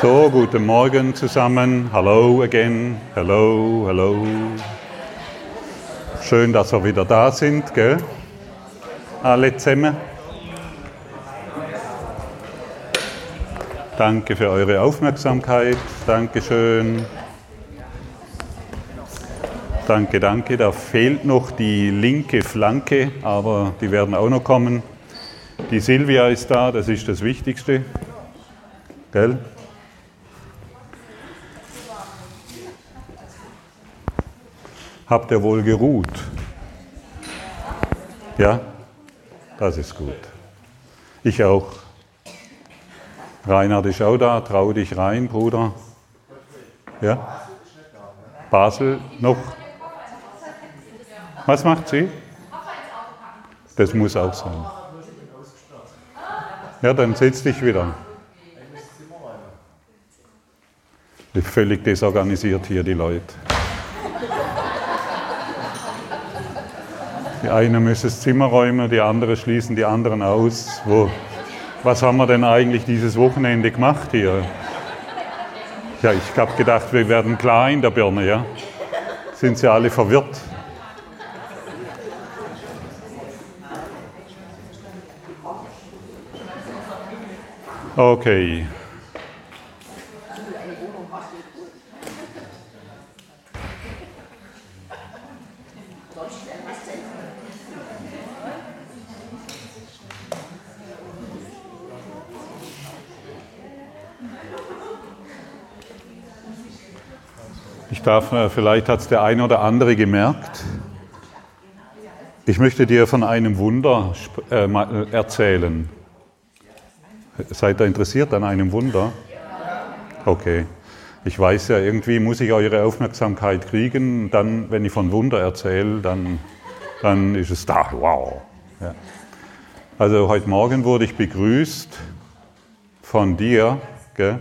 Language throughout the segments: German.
So, guten Morgen zusammen. Hello again. Hello, hello. Schön, dass wir wieder da sind, gell? Alle zusammen. Danke für eure Aufmerksamkeit. Dankeschön. Danke, danke. Da fehlt noch die linke Flanke, aber die werden auch noch kommen. Die Silvia ist da, das ist das Wichtigste. Gell? Habt ihr wohl geruht? Ja? Das ist gut. Ich auch. Reinhard ist auch da. Trau dich rein, Bruder. Ja? Basel noch? Was macht sie? Das muss auch sein. Ja, dann setz dich wieder. Völlig desorganisiert hier die Leute. Die eine müssen das Zimmer räumen, die andere schließen die anderen aus. Wo, was haben wir denn eigentlich dieses Wochenende gemacht hier? Ja, ich habe gedacht, wir werden klar in der Birne, ja? Sind sie alle verwirrt? Okay. Ich darf, äh, vielleicht hat es der eine oder andere gemerkt. Ich möchte dir von einem Wunder äh, erzählen. Seid ihr interessiert an einem Wunder? Okay. Ich weiß ja, irgendwie muss ich eure Aufmerksamkeit kriegen. Dann, wenn ich von Wunder erzähle, dann, dann ist es da. Wow. Ja. Also heute Morgen wurde ich begrüßt von dir. Gell?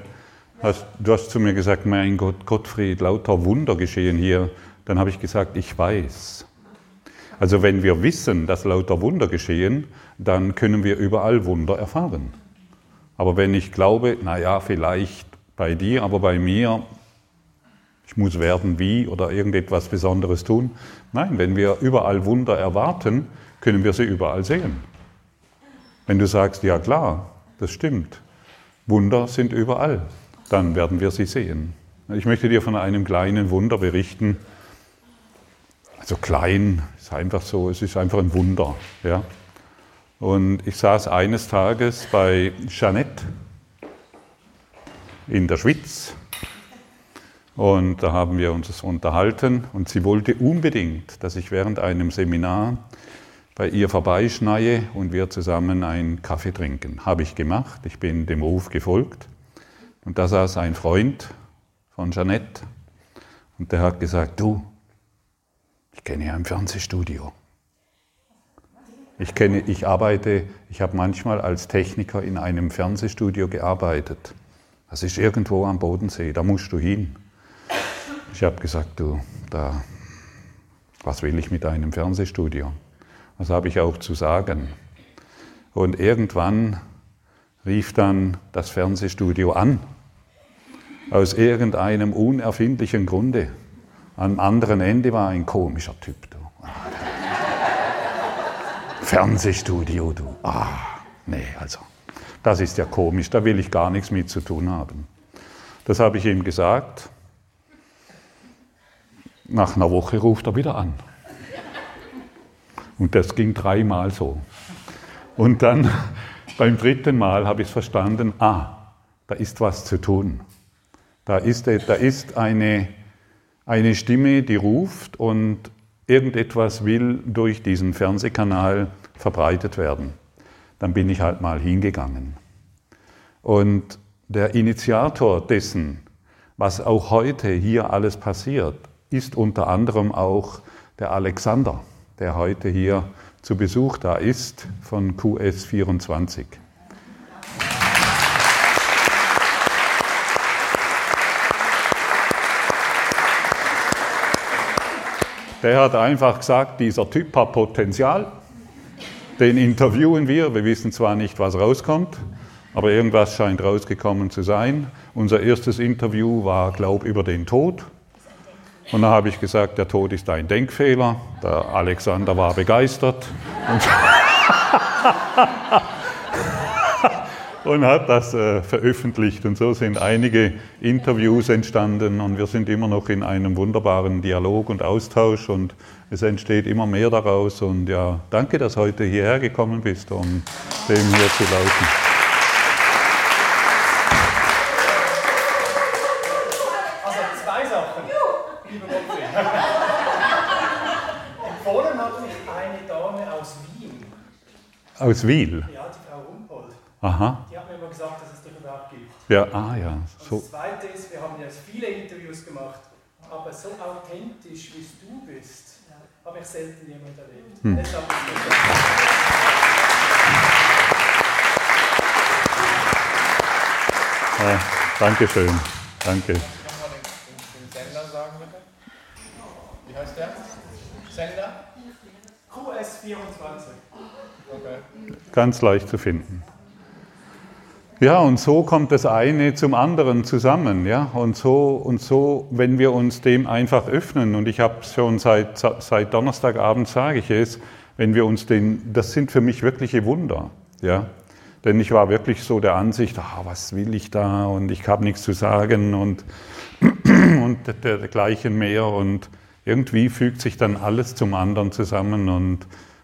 Du hast zu mir gesagt, mein Gott, Gottfried, lauter Wunder geschehen hier. Dann habe ich gesagt, ich weiß. Also wenn wir wissen, dass lauter Wunder geschehen, dann können wir überall Wunder erfahren. Aber wenn ich glaube, naja, vielleicht bei dir, aber bei mir, ich muss werden wie oder irgendetwas Besonderes tun. Nein, wenn wir überall Wunder erwarten, können wir sie überall sehen. Wenn du sagst, ja klar, das stimmt, Wunder sind überall dann werden wir sie sehen. Ich möchte dir von einem kleinen Wunder berichten. Also klein ist einfach so, es ist einfach ein Wunder. Ja? Und ich saß eines Tages bei Jeannette in der Schweiz und da haben wir uns unterhalten und sie wollte unbedingt, dass ich während einem Seminar bei ihr vorbeischneie und wir zusammen einen Kaffee trinken. Habe ich gemacht, ich bin dem Ruf gefolgt. Und da saß ein Freund von Jeanette und der hat gesagt, du, ich kenne ja ein Fernsehstudio. Ich, kenne, ich arbeite, ich habe manchmal als Techniker in einem Fernsehstudio gearbeitet. Das ist irgendwo am Bodensee, da musst du hin. Ich habe gesagt, du, da, was will ich mit einem Fernsehstudio? Was habe ich auch zu sagen? Und irgendwann rief dann das Fernsehstudio an, aus irgendeinem unerfindlichen Grunde. Am anderen Ende war ein komischer Typ. Fernsehstudio, du. Ah, nee, also, das ist ja komisch, da will ich gar nichts mit zu tun haben. Das habe ich ihm gesagt. Nach einer Woche ruft er wieder an. Und das ging dreimal so. Und dann beim dritten Mal habe ich verstanden, ah, da ist was zu tun. Da ist, da ist eine, eine Stimme, die ruft und irgendetwas will durch diesen Fernsehkanal verbreitet werden. Dann bin ich halt mal hingegangen. Und der Initiator dessen, was auch heute hier alles passiert, ist unter anderem auch der Alexander, der heute hier zu Besuch da ist von QS24. Der hat einfach gesagt, dieser Typ hat Potenzial, den interviewen wir, wir wissen zwar nicht, was rauskommt, aber irgendwas scheint rausgekommen zu sein. Unser erstes Interview war, glaube ich, über den Tod. Und da habe ich gesagt, der Tod ist ein Denkfehler. Der Alexander war begeistert und, hat das äh, veröffentlicht. Und so sind einige Interviews entstanden und wir sind immer noch in einem wunderbaren Dialog und Austausch und es entsteht immer mehr daraus. Und ja, danke, dass du heute hierher gekommen bist, um dem hier zu laufen. Aus Wiel? Ja, die Frau Rumpold. Aha. Die hat mir immer gesagt, dass es dich überhaupt gibt. Ja, ah ja. So. Und das Zweite ist, wir haben jetzt viele Interviews gemacht, aber so authentisch, wie du bist, habe ich selten jemand erlebt. Hm. Deshalb ist ja, Dankeschön. Danke. den, den Sender sagen, bitte. Wie heißt der? Sender? QS24. Ganz leicht zu finden. Ja, und so kommt das eine zum anderen zusammen. Ja? Und, so, und so, wenn wir uns dem einfach öffnen, und ich habe es schon seit, seit Donnerstagabend, sage ich es, wenn wir uns den, das sind für mich wirkliche Wunder. Ja? Denn ich war wirklich so der Ansicht, ah, was will ich da und ich habe nichts zu sagen und, und dergleichen mehr. Und irgendwie fügt sich dann alles zum anderen zusammen und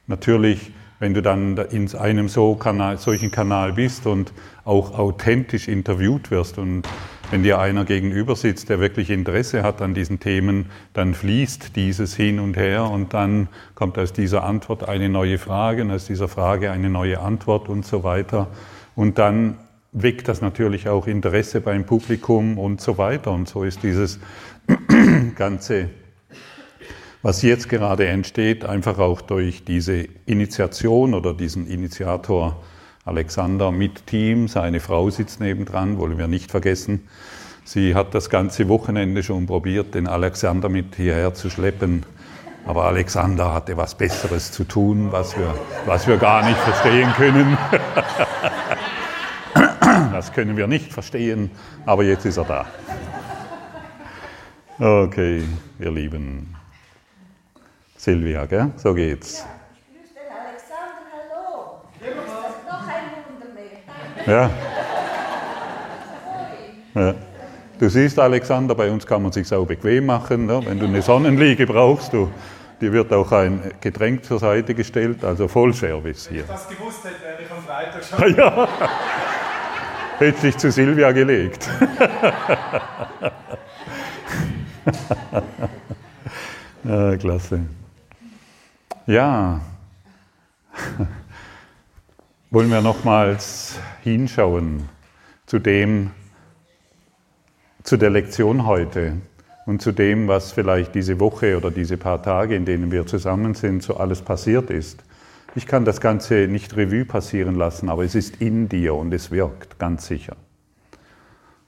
natürlich wenn du dann in einem so Kanal, solchen Kanal bist und auch authentisch interviewt wirst und wenn dir einer gegenüber sitzt, der wirklich Interesse hat an diesen Themen, dann fließt dieses hin und her und dann kommt aus dieser Antwort eine neue Frage und aus dieser Frage eine neue Antwort und so weiter. Und dann weckt das natürlich auch Interesse beim Publikum und so weiter. Und so ist dieses ganze was jetzt gerade entsteht, einfach auch durch diese Initiation oder diesen Initiator Alexander mit Team. Seine Frau sitzt nebendran, wollen wir nicht vergessen. Sie hat das ganze Wochenende schon probiert, den Alexander mit hierher zu schleppen. Aber Alexander hatte was Besseres zu tun, was wir, was wir gar nicht verstehen können. Das können wir nicht verstehen, aber jetzt ist er da. Okay, ihr Lieben. Silvia, gell? So geht's. Ja, ich grüße den Alexander, hallo. Ist noch ein Wunder mehr. Ja. ja. Du siehst, Alexander, bei uns kann man sich auch bequem machen. Ne? Wenn du eine Sonnenliege brauchst, du, dir wird auch ein Getränk zur Seite gestellt, also Vollservice hier. Wenn ich das gewusst hätte, wäre ich am Freitag schon. Ja. Hätte dich zu Silvia gelegt. ja, klasse. Ja, wollen wir nochmals hinschauen zu dem, zu der Lektion heute und zu dem, was vielleicht diese Woche oder diese paar Tage, in denen wir zusammen sind, so alles passiert ist. Ich kann das Ganze nicht Revue passieren lassen, aber es ist in dir und es wirkt, ganz sicher.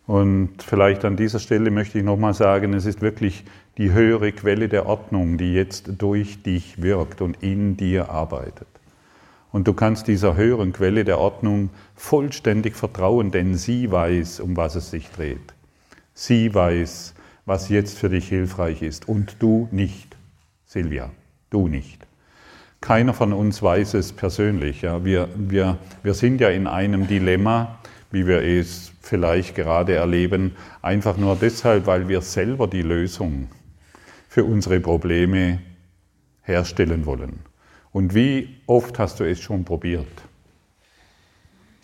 Und vielleicht an dieser Stelle möchte ich nochmal sagen, es ist wirklich die höhere Quelle der Ordnung, die jetzt durch dich wirkt und in dir arbeitet. Und du kannst dieser höheren Quelle der Ordnung vollständig vertrauen, denn sie weiß, um was es sich dreht. Sie weiß, was jetzt für dich hilfreich ist und du nicht, Silvia, du nicht. Keiner von uns weiß es persönlich. Ja. Wir, wir, wir sind ja in einem Dilemma, wie wir es vielleicht gerade erleben, einfach nur deshalb, weil wir selber die Lösung für unsere Probleme herstellen wollen. Und wie oft hast du es schon probiert?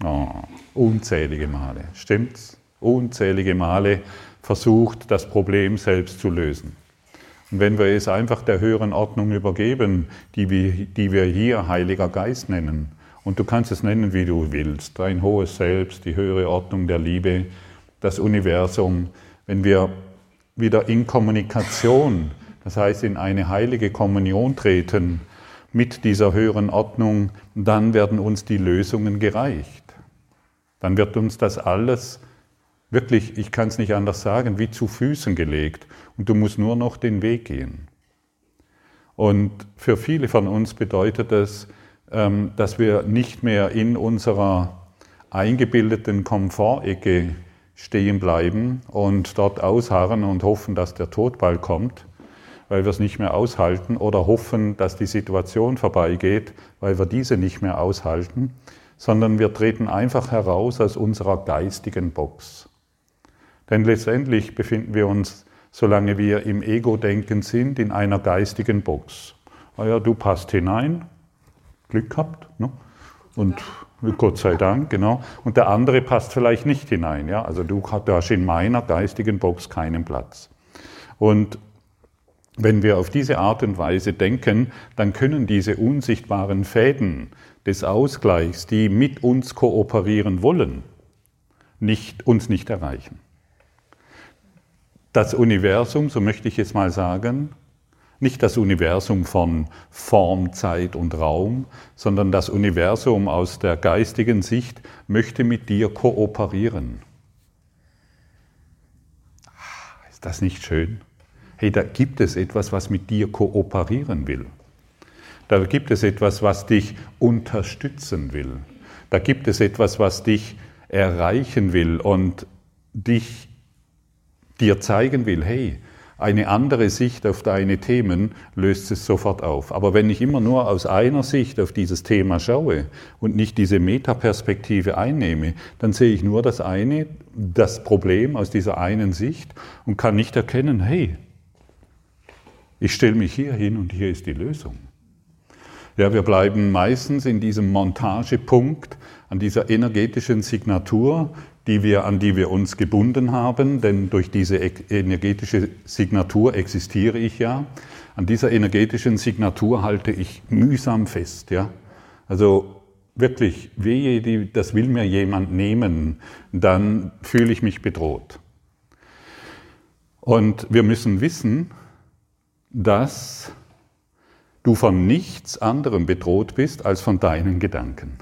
Oh, unzählige Male, stimmt's? Unzählige Male versucht, das Problem selbst zu lösen. Und wenn wir es einfach der höheren Ordnung übergeben, die wir, die wir hier Heiliger Geist nennen, und du kannst es nennen, wie du willst. Dein hohes Selbst, die höhere Ordnung der Liebe, das Universum. Wenn wir wieder in Kommunikation, das heißt in eine heilige Kommunion treten mit dieser höheren Ordnung, dann werden uns die Lösungen gereicht. Dann wird uns das alles wirklich, ich kann es nicht anders sagen, wie zu Füßen gelegt. Und du musst nur noch den Weg gehen. Und für viele von uns bedeutet ähm, dass wir nicht mehr in unserer eingebildeten Komfortecke stehen bleiben und dort ausharren und hoffen, dass der Tod bald kommt, weil wir es nicht mehr aushalten, oder hoffen, dass die Situation vorbeigeht, weil wir diese nicht mehr aushalten, sondern wir treten einfach heraus aus unserer geistigen Box. Denn letztendlich befinden wir uns, solange wir im Ego-Denken sind, in einer geistigen Box. Ah ja, du passt hinein, Glück gehabt, ne? und Gott sei Dank, genau. Und der andere passt vielleicht nicht hinein. Ja? Also du hast in meiner geistigen Box keinen Platz. Und wenn wir auf diese Art und Weise denken, dann können diese unsichtbaren Fäden des Ausgleichs, die mit uns kooperieren wollen, nicht, uns nicht erreichen. Das Universum, so möchte ich jetzt mal sagen, nicht das Universum von Form, Zeit und Raum, sondern das Universum aus der geistigen Sicht möchte mit dir kooperieren. Ah, ist das nicht schön? Hey, da gibt es etwas, was mit dir kooperieren will. Da gibt es etwas, was dich unterstützen will. Da gibt es etwas, was dich erreichen will und dich dir zeigen will, hey, eine andere Sicht auf deine Themen löst es sofort auf. Aber wenn ich immer nur aus einer Sicht auf dieses Thema schaue und nicht diese Metaperspektive einnehme, dann sehe ich nur das eine, das Problem aus dieser einen Sicht und kann nicht erkennen, hey, ich stelle mich hier hin und hier ist die Lösung. Ja, wir bleiben meistens in diesem Montagepunkt, an dieser energetischen Signatur, die wir, an die wir uns gebunden haben, denn durch diese energetische Signatur existiere ich ja. An dieser energetischen Signatur halte ich mühsam fest. Ja? Also wirklich, wehe, das will mir jemand nehmen, dann fühle ich mich bedroht. Und wir müssen wissen, dass du von nichts anderem bedroht bist als von deinen Gedanken.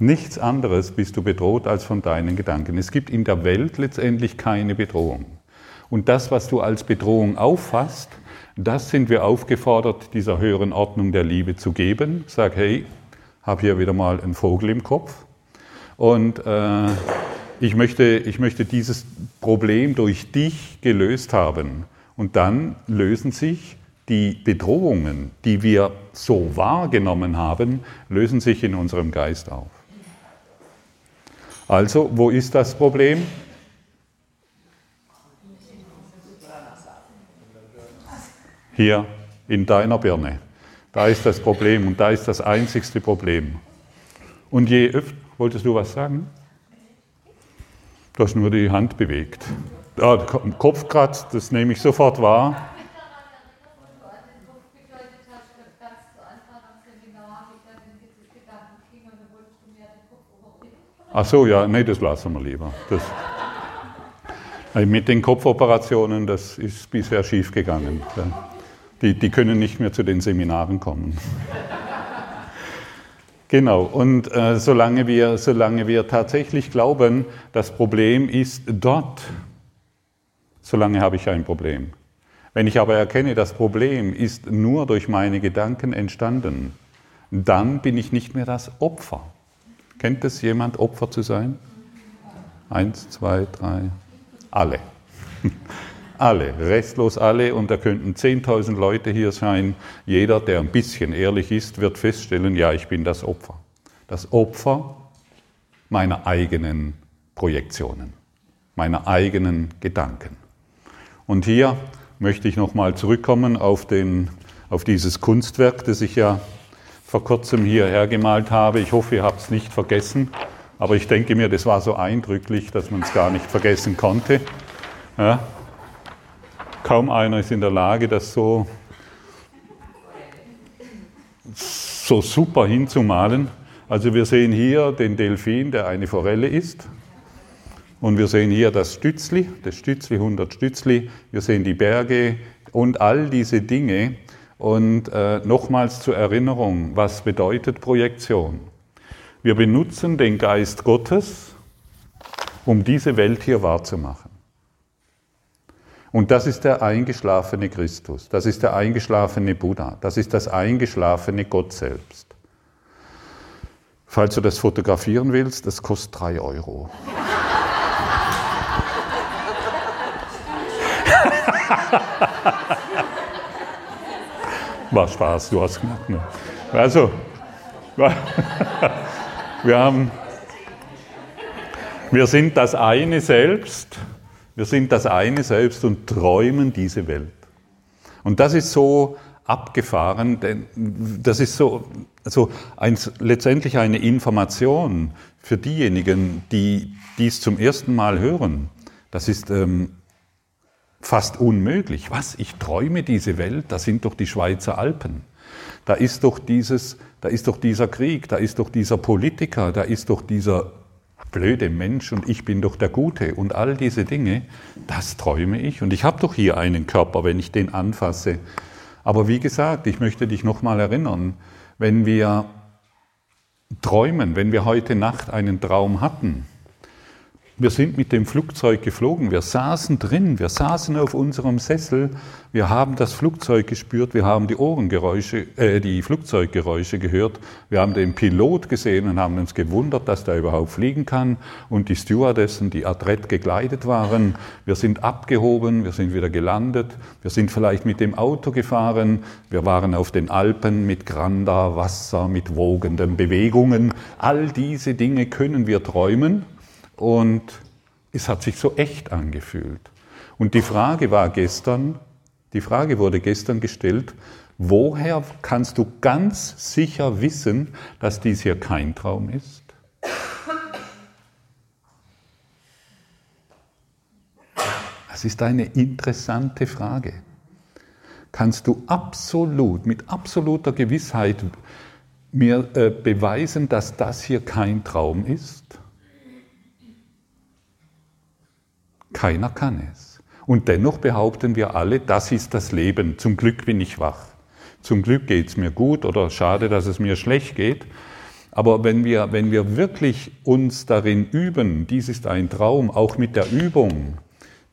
Nichts anderes bist du bedroht als von deinen Gedanken. Es gibt in der Welt letztendlich keine Bedrohung. Und das, was du als Bedrohung auffasst, das sind wir aufgefordert, dieser höheren Ordnung der Liebe zu geben. Sag, hey, hab hier wieder mal einen Vogel im Kopf. Und äh, ich, möchte, ich möchte dieses Problem durch dich gelöst haben. Und dann lösen sich die Bedrohungen, die wir so wahrgenommen haben, lösen sich in unserem Geist auf. Also, wo ist das Problem? Hier in deiner Birne. Da ist das Problem und da ist das einzigste Problem. Und je öfter, wolltest du was sagen? Du hast nur die Hand bewegt. Ah, Kopf kratzt, das nehme ich sofort wahr. Ach so, ja, nee, das lassen wir lieber. Das, mit den Kopfoperationen, das ist bisher schief gegangen. Die, die können nicht mehr zu den Seminaren kommen. Genau, und äh, solange, wir, solange wir tatsächlich glauben, das Problem ist dort, solange habe ich ein Problem. Wenn ich aber erkenne, das Problem ist nur durch meine Gedanken entstanden, dann bin ich nicht mehr das Opfer. Kennt es jemand, Opfer zu sein? Eins, zwei, drei, alle. alle, restlos alle. Und da könnten 10.000 Leute hier sein. Jeder, der ein bisschen ehrlich ist, wird feststellen, ja, ich bin das Opfer. Das Opfer meiner eigenen Projektionen, meiner eigenen Gedanken. Und hier möchte ich nochmal zurückkommen auf, den, auf dieses Kunstwerk, das ich ja vor kurzem hierher gemalt habe. Ich hoffe, ihr habt es nicht vergessen, aber ich denke mir, das war so eindrücklich, dass man es gar nicht vergessen konnte. Ja. Kaum einer ist in der Lage, das so, so super hinzumalen. Also wir sehen hier den Delfin, der eine Forelle ist. Und wir sehen hier das Stützli, das Stützli, 100 Stützli. Wir sehen die Berge und all diese Dinge, und äh, nochmals zur Erinnerung, was bedeutet Projektion? Wir benutzen den Geist Gottes, um diese Welt hier wahrzumachen. Und das ist der eingeschlafene Christus, das ist der eingeschlafene Buddha, das ist das eingeschlafene Gott selbst. Falls du das fotografieren willst, das kostet drei Euro. War Spaß, du hast gemerkt. Ne? Also, wir haben, wir sind das eine selbst, wir sind das eine selbst und träumen diese Welt. Und das ist so abgefahren, denn das ist so, so ein, letztendlich eine Information für diejenigen, die dies zum ersten Mal hören. Das ist ähm, fast unmöglich. Was? Ich träume diese Welt, da sind doch die Schweizer Alpen. Da ist doch dieses, da ist doch dieser Krieg, da ist doch dieser Politiker, da ist doch dieser blöde Mensch und ich bin doch der Gute und all diese Dinge, das träume ich und ich habe doch hier einen Körper, wenn ich den anfasse. Aber wie gesagt, ich möchte dich nochmal erinnern, wenn wir träumen, wenn wir heute Nacht einen Traum hatten, wir sind mit dem Flugzeug geflogen, wir saßen drin, wir saßen auf unserem Sessel, wir haben das Flugzeug gespürt, wir haben die Ohrengeräusche, äh, die Flugzeuggeräusche gehört, wir haben den Pilot gesehen und haben uns gewundert, dass der überhaupt fliegen kann. Und die Stewardessen, die adrett gekleidet waren. Wir sind abgehoben, wir sind wieder gelandet, wir sind vielleicht mit dem Auto gefahren, wir waren auf den Alpen mit Granda, Wasser, mit wogenden Bewegungen. All diese Dinge können wir träumen und es hat sich so echt angefühlt. Und die Frage war gestern, die Frage wurde gestern gestellt, woher kannst du ganz sicher wissen, dass dies hier kein Traum ist? Das ist eine interessante Frage. Kannst du absolut, mit absoluter Gewissheit mir äh, beweisen, dass das hier kein Traum ist? Keiner kann es. Und dennoch behaupten wir alle, das ist das Leben. Zum Glück bin ich wach. Zum Glück geht es mir gut oder schade, dass es mir schlecht geht. Aber wenn wir, wenn wir wirklich uns darin üben, dies ist ein Traum, auch mit der Übung,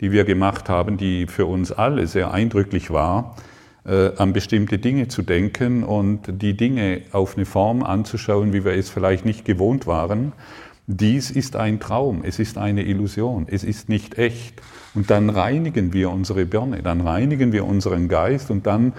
die wir gemacht haben, die für uns alle sehr eindrücklich war, äh, an bestimmte Dinge zu denken und die Dinge auf eine Form anzuschauen, wie wir es vielleicht nicht gewohnt waren, dies ist ein Traum, es ist eine Illusion, es ist nicht echt. Und dann reinigen wir unsere Birne, dann reinigen wir unseren Geist und dann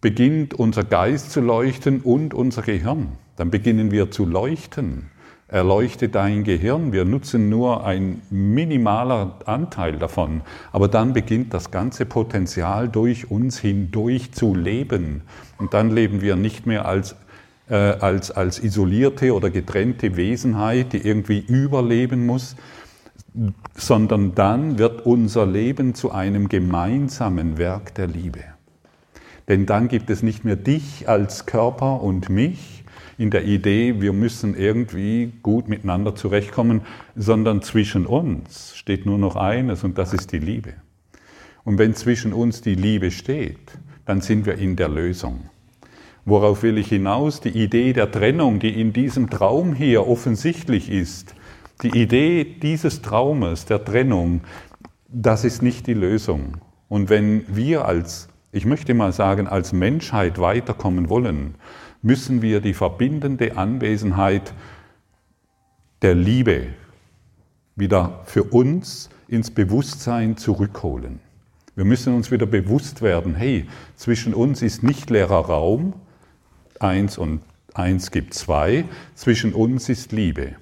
beginnt unser Geist zu leuchten und unser Gehirn. Dann beginnen wir zu leuchten. Erleuchte dein Gehirn. Wir nutzen nur ein minimaler Anteil davon. Aber dann beginnt das ganze Potenzial durch uns hindurch zu leben. Und dann leben wir nicht mehr als äh, als, als isolierte oder getrennte Wesenheit, die irgendwie überleben muss, sondern dann wird unser Leben zu einem gemeinsamen Werk der Liebe. Denn dann gibt es nicht mehr dich als Körper und mich in der Idee, wir müssen irgendwie gut miteinander zurechtkommen, sondern zwischen uns steht nur noch eines und das ist die Liebe. Und wenn zwischen uns die Liebe steht, dann sind wir in der Lösung. Worauf will ich hinaus? Die Idee der Trennung, die in diesem Traum hier offensichtlich ist, die Idee dieses Traumes, der Trennung, das ist nicht die Lösung. Und wenn wir als, ich möchte mal sagen, als Menschheit weiterkommen wollen, müssen wir die verbindende Anwesenheit der Liebe wieder für uns ins Bewusstsein zurückholen. Wir müssen uns wieder bewusst werden, hey, zwischen uns ist nicht leerer Raum, 1 und 1 gibt 2, zwischen uns ist Liebe.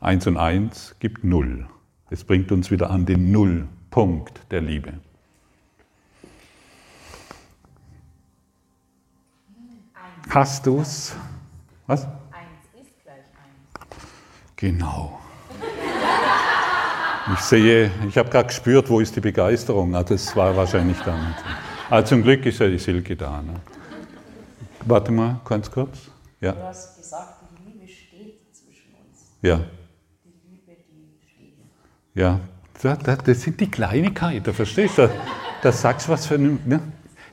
1 und 1 gibt 0. Es bringt uns wieder an den Nullpunkt der Liebe. Hast du es? Was? 1 ist gleich 1. Genau. Ich sehe, ich habe gerade gespürt, wo ist die Begeisterung. Ah, das war wahrscheinlich dann. Aber zum Glück ist ja die Silke da. Ne? Warte mal, ganz kurz. Ja. Du hast gesagt, die Liebe steht zwischen uns. Ja. Die Liebe, die steht. Ja, das sind die Kleinigkeiten, verstehst du? Da sagst du was für ein. Ne?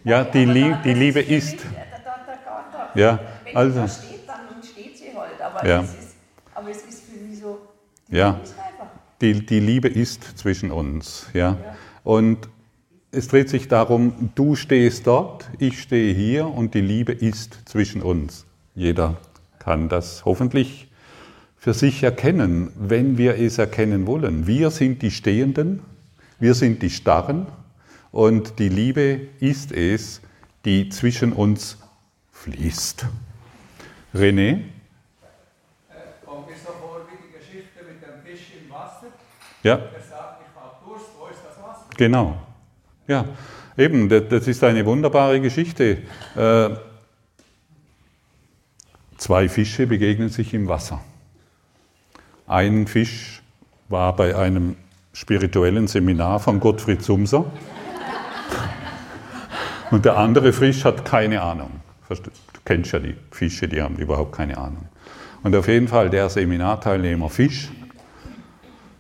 Ja, die, Lie die Liebe ist. Ja, also. Wenn sie steht, dann steht sie halt. Aber, ja. es, ist, aber es ist für mich so. Die ja. Die, die Liebe ist zwischen uns. Ja. ja. Und es dreht sich darum, du stehst dort, ich stehe hier und die Liebe ist zwischen uns. Jeder kann das hoffentlich für sich erkennen, wenn wir es erkennen wollen. Wir sind die Stehenden, wir sind die Starren und die Liebe ist es, die zwischen uns fließt. René? Kommt mir so vor wie die Geschichte mit dem Fisch im Wasser. Ja. Er sagt, ich habe Durst, wo ist das Wasser? Genau. Ja, eben, das ist eine wunderbare Geschichte. Äh, zwei Fische begegnen sich im Wasser. Ein Fisch war bei einem spirituellen Seminar von Gottfried Sumser und der andere Fisch hat keine Ahnung. Du kennst ja die Fische, die haben überhaupt keine Ahnung. Und auf jeden Fall der Seminarteilnehmer Fisch,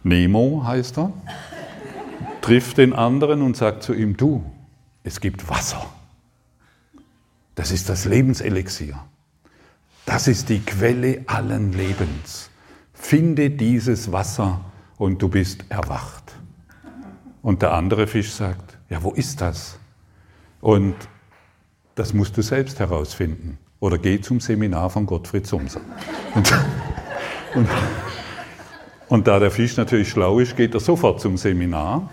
Nemo heißt er, trifft den anderen und sagt zu ihm, du, es gibt Wasser. Das ist das Lebenselixier. Das ist die Quelle allen Lebens. Finde dieses Wasser und du bist erwacht. Und der andere Fisch sagt, ja, wo ist das? Und das musst du selbst herausfinden. Oder geh zum Seminar von Gottfried Sumser. Und, und, und da der Fisch natürlich schlau ist, geht er sofort zum Seminar.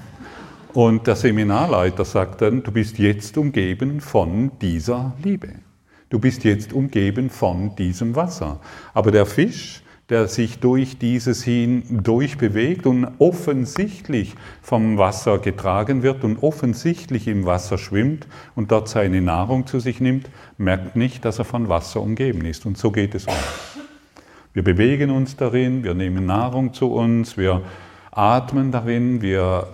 Und der Seminarleiter sagt dann, du bist jetzt umgeben von dieser Liebe. Du bist jetzt umgeben von diesem Wasser. Aber der Fisch, der sich durch dieses hin durchbewegt und offensichtlich vom Wasser getragen wird und offensichtlich im Wasser schwimmt und dort seine Nahrung zu sich nimmt, merkt nicht, dass er von Wasser umgeben ist. Und so geht es uns. Wir bewegen uns darin, wir nehmen Nahrung zu uns, wir atmen darin, wir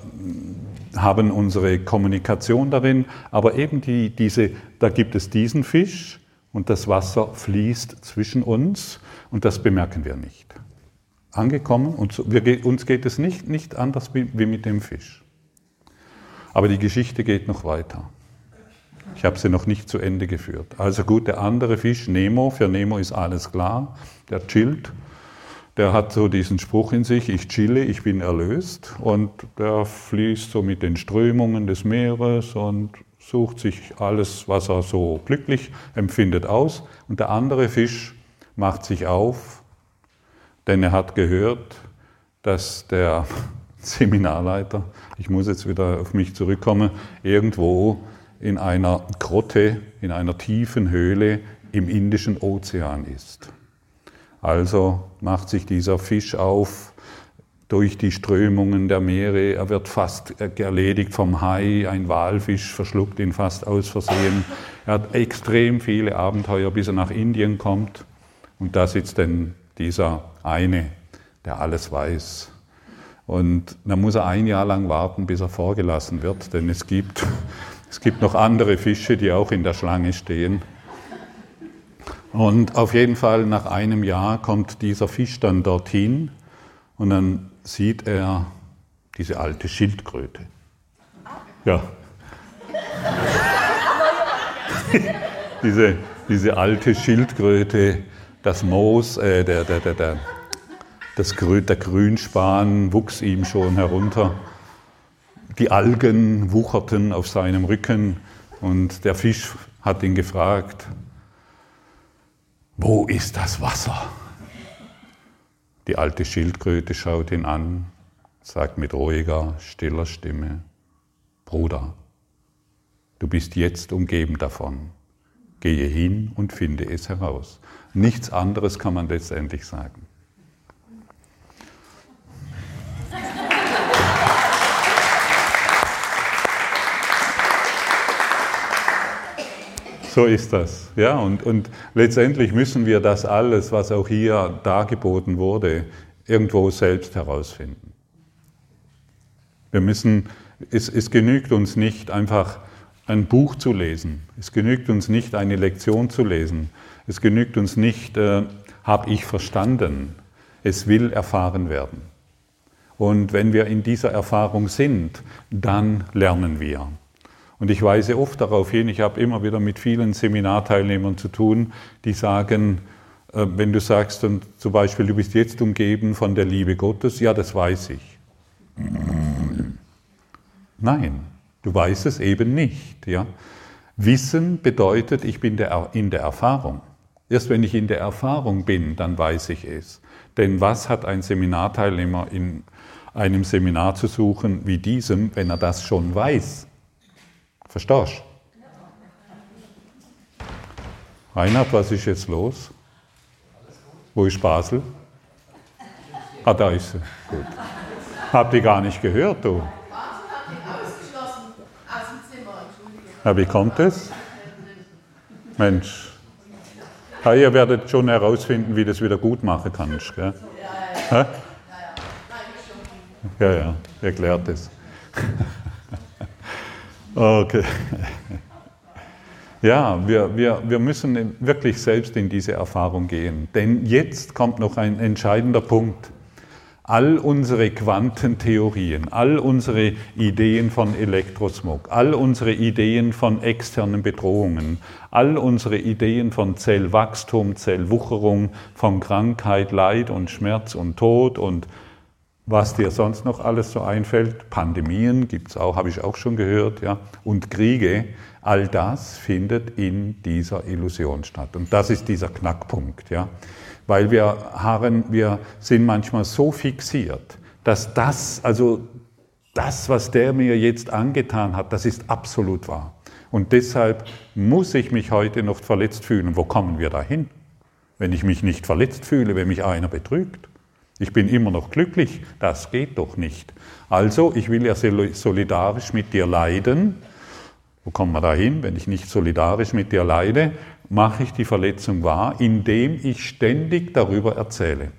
haben unsere Kommunikation darin, aber eben die, diese, da gibt es diesen Fisch und das Wasser fließt zwischen uns und das bemerken wir nicht. Angekommen und so, wir, uns geht es nicht, nicht anders wie, wie mit dem Fisch. Aber die Geschichte geht noch weiter. Ich habe sie noch nicht zu Ende geführt. Also gut, der andere Fisch, Nemo, für Nemo ist alles klar, der chillt, der hat so diesen Spruch in sich, ich chille, ich bin erlöst und der fließt so mit den Strömungen des Meeres und sucht sich alles, was er so glücklich empfindet, aus. Und der andere Fisch macht sich auf, denn er hat gehört, dass der Seminarleiter, ich muss jetzt wieder auf mich zurückkommen, irgendwo in einer Grotte, in einer tiefen Höhle im Indischen Ozean ist. Also macht sich dieser Fisch auf durch die Strömungen der Meere. Er wird fast erledigt vom Hai. Ein Walfisch verschluckt ihn fast aus Versehen. Er hat extrem viele Abenteuer, bis er nach Indien kommt. Und da sitzt dann dieser eine, der alles weiß. Und dann muss er ein Jahr lang warten, bis er vorgelassen wird, denn es gibt, es gibt noch andere Fische, die auch in der Schlange stehen. Und auf jeden Fall nach einem Jahr kommt dieser Fisch dann dorthin und dann sieht er diese alte Schildkröte. Ja. diese, diese alte Schildkröte, das Moos, äh, der, der, der, der, das, der Grünspan wuchs ihm schon herunter. Die Algen wucherten auf seinem Rücken und der Fisch hat ihn gefragt, wo ist das Wasser? Die alte Schildkröte schaut ihn an, sagt mit ruhiger, stiller Stimme, Bruder, du bist jetzt umgeben davon. Gehe hin und finde es heraus. Nichts anderes kann man letztendlich sagen. So ist das. Ja, und, und letztendlich müssen wir das alles, was auch hier dargeboten wurde, irgendwo selbst herausfinden. Wir müssen, es, es genügt uns nicht einfach ein Buch zu lesen. Es genügt uns nicht eine Lektion zu lesen. Es genügt uns nicht, äh, habe ich verstanden. Es will erfahren werden. Und wenn wir in dieser Erfahrung sind, dann lernen wir. Und ich weise oft darauf hin, ich habe immer wieder mit vielen Seminarteilnehmern zu tun, die sagen, äh, wenn du sagst und zum Beispiel, du bist jetzt umgeben von der Liebe Gottes, ja, das weiß ich. Nein, du weißt es eben nicht. Ja? Wissen bedeutet, ich bin in der Erfahrung. Erst wenn ich in der Erfahrung bin, dann weiß ich es. Denn was hat ein Seminarteilnehmer in einem Seminar zu suchen wie diesem, wenn er das schon weiß? Verstehst du? Reinhard, was ist jetzt los? Wo ist Basel? Ah, da ist sie. Gut. Habt ihr gar nicht gehört, du? Ja, wie kommt es? Mensch. Ja, ihr werdet schon herausfinden, wie das wieder gut machen kannst. Gell? Ja, ja. Ja, ja, erklärt es. Okay. Ja, wir, wir, wir müssen wirklich selbst in diese Erfahrung gehen. Denn jetzt kommt noch ein entscheidender Punkt. All unsere Quantentheorien, all unsere Ideen von Elektrosmog, all unsere Ideen von externen Bedrohungen, all unsere Ideen von Zellwachstum, Zellwucherung, von Krankheit, Leid und Schmerz und Tod und was dir sonst noch alles so einfällt, Pandemien gibt es auch, habe ich auch schon gehört, ja, und Kriege, all das findet in dieser Illusion statt. Und das ist dieser Knackpunkt, ja, weil wir harren, wir sind manchmal so fixiert, dass das, also das, was der mir jetzt angetan hat, das ist absolut wahr. Und deshalb muss ich mich heute noch verletzt fühlen. Wo kommen wir dahin? Wenn ich mich nicht verletzt fühle, wenn mich einer betrügt. Ich bin immer noch glücklich, das geht doch nicht. Also, ich will ja solidarisch mit dir leiden. Wo kommen wir da hin, wenn ich nicht solidarisch mit dir leide? Mache ich die Verletzung wahr, indem ich ständig darüber erzähle.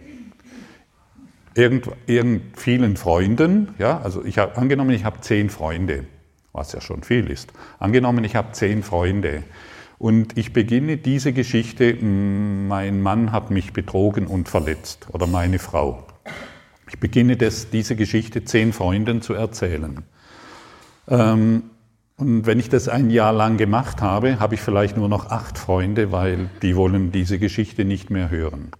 Irgend, irgend vielen Freunden, ja, also ich habe angenommen, ich habe zehn Freunde, was ja schon viel ist. Angenommen, ich habe zehn Freunde und ich beginne diese Geschichte, mein Mann hat mich betrogen und verletzt oder meine Frau. Ich beginne das, diese Geschichte zehn Freunden zu erzählen. Ähm, und wenn ich das ein Jahr lang gemacht habe, habe ich vielleicht nur noch acht Freunde, weil die wollen diese Geschichte nicht mehr hören.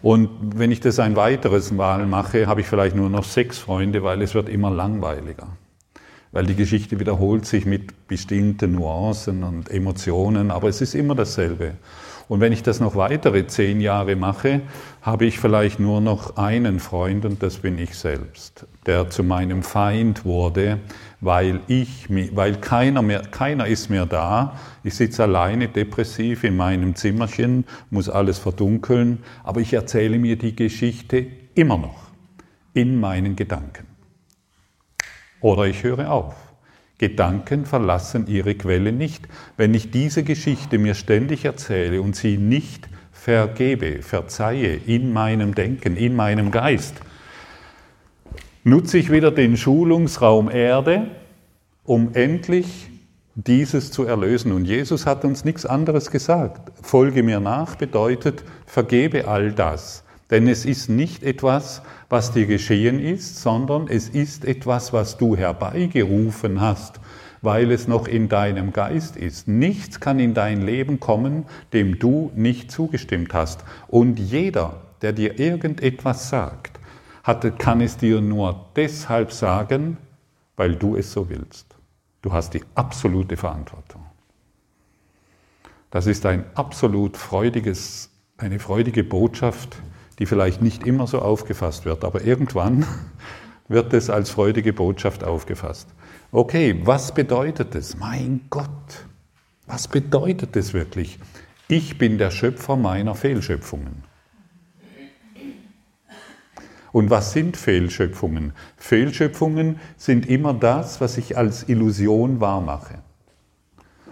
Und wenn ich das ein weiteres Mal mache, habe ich vielleicht nur noch sechs Freunde, weil es wird immer langweiliger weil die Geschichte wiederholt sich mit bestimmten Nuancen und Emotionen, aber es ist immer dasselbe. Und wenn ich das noch weitere zehn Jahre mache, habe ich vielleicht nur noch einen Freund und das bin ich selbst, der zu meinem Feind wurde, weil ich, weil keiner mehr, keiner ist mehr da. Ich sitze alleine depressiv in meinem Zimmerchen, muss alles verdunkeln, aber ich erzähle mir die Geschichte immer noch in meinen Gedanken. Oder ich höre auf. Gedanken verlassen ihre Quelle nicht. Wenn ich diese Geschichte mir ständig erzähle und sie nicht vergebe, verzeihe in meinem Denken, in meinem Geist, nutze ich wieder den Schulungsraum Erde, um endlich dieses zu erlösen. Und Jesus hat uns nichts anderes gesagt. Folge mir nach bedeutet, vergebe all das. Denn es ist nicht etwas, was dir geschehen ist, sondern es ist etwas, was du herbeigerufen hast, weil es noch in deinem Geist ist. Nichts kann in dein Leben kommen, dem du nicht zugestimmt hast. Und jeder, der dir irgendetwas sagt, hat, kann es dir nur deshalb sagen, weil du es so willst. Du hast die absolute Verantwortung. Das ist ein absolut freudiges, eine freudige Botschaft, die vielleicht nicht immer so aufgefasst wird, aber irgendwann wird es als freudige Botschaft aufgefasst. Okay, was bedeutet es? Mein Gott, was bedeutet es wirklich? Ich bin der Schöpfer meiner Fehlschöpfungen. Und was sind Fehlschöpfungen? Fehlschöpfungen sind immer das, was ich als Illusion wahrmache.